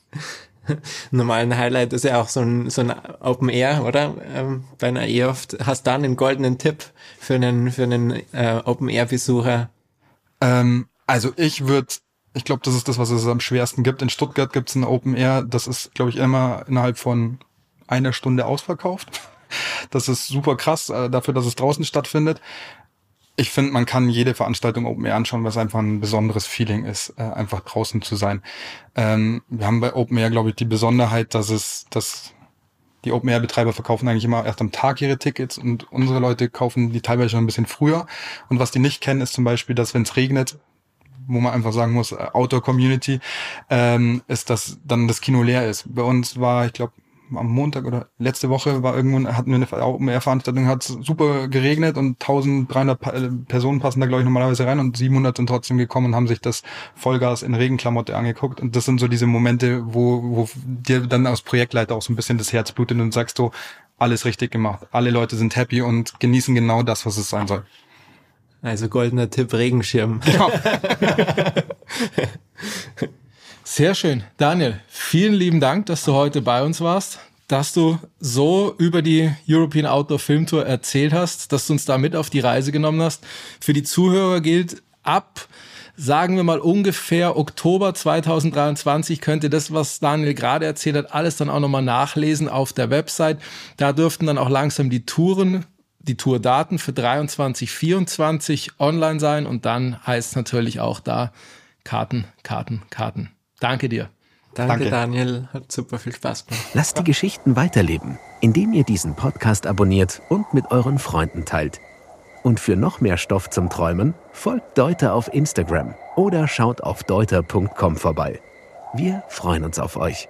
S3: Normalen Highlight ist ja auch so ein, so ein Open Air, oder? Ähm, bei einer E-Oft. Hast du da einen goldenen Tipp für einen, für einen äh, Open Air Besucher?
S4: Ähm, also ich würde ich glaube, das ist das, was es am schwersten gibt. In Stuttgart gibt es ein Open Air, das ist, glaube ich, immer innerhalb von einer Stunde ausverkauft. Das ist super krass, äh, dafür, dass es draußen stattfindet. Ich finde, man kann jede Veranstaltung Open Air anschauen, was einfach ein besonderes Feeling ist, äh, einfach draußen zu sein. Ähm, wir haben bei Open Air, glaube ich, die Besonderheit, dass es, dass die Open-Air-Betreiber verkaufen eigentlich immer erst am Tag ihre Tickets und unsere Leute kaufen die teilweise schon ein bisschen früher. Und was die nicht kennen, ist zum Beispiel, dass wenn es regnet, wo man einfach sagen muss, äh, Outdoor-Community, ähm, ist, dass dann das Kino leer ist. Bei uns war, ich glaube, am Montag oder letzte Woche war irgendwo, hatten wir eine Mehrveranstaltung, hat super geregnet und 1300 äh, Personen passen da glaube ich normalerweise rein und 700 sind trotzdem gekommen und haben sich das Vollgas in Regenklamotte angeguckt und das sind so diese Momente, wo, wo dir dann als Projektleiter auch so ein bisschen das Herz blutet und sagst du, alles richtig gemacht, alle Leute sind happy und genießen genau das, was es sein soll.
S3: Also goldener Tipp, Regenschirm. Genau.
S2: Sehr schön. Daniel, vielen lieben Dank, dass du heute bei uns warst, dass du so über die European Outdoor Film Tour erzählt hast, dass du uns da mit auf die Reise genommen hast. Für die Zuhörer gilt, ab sagen wir mal ungefähr Oktober 2023 könnt ihr das, was Daniel gerade erzählt hat, alles dann auch nochmal nachlesen auf der Website. Da dürften dann auch langsam die Touren die Tourdaten für 23, 24 online sein und dann heißt natürlich auch da Karten, Karten, Karten. Danke dir.
S3: Danke, Danke, Daniel. Hat super viel Spaß gemacht.
S1: Lasst die Geschichten weiterleben, indem ihr diesen Podcast abonniert und mit euren Freunden teilt. Und für noch mehr Stoff zum Träumen folgt Deuter auf Instagram oder schaut auf deuter.com vorbei. Wir freuen uns auf euch.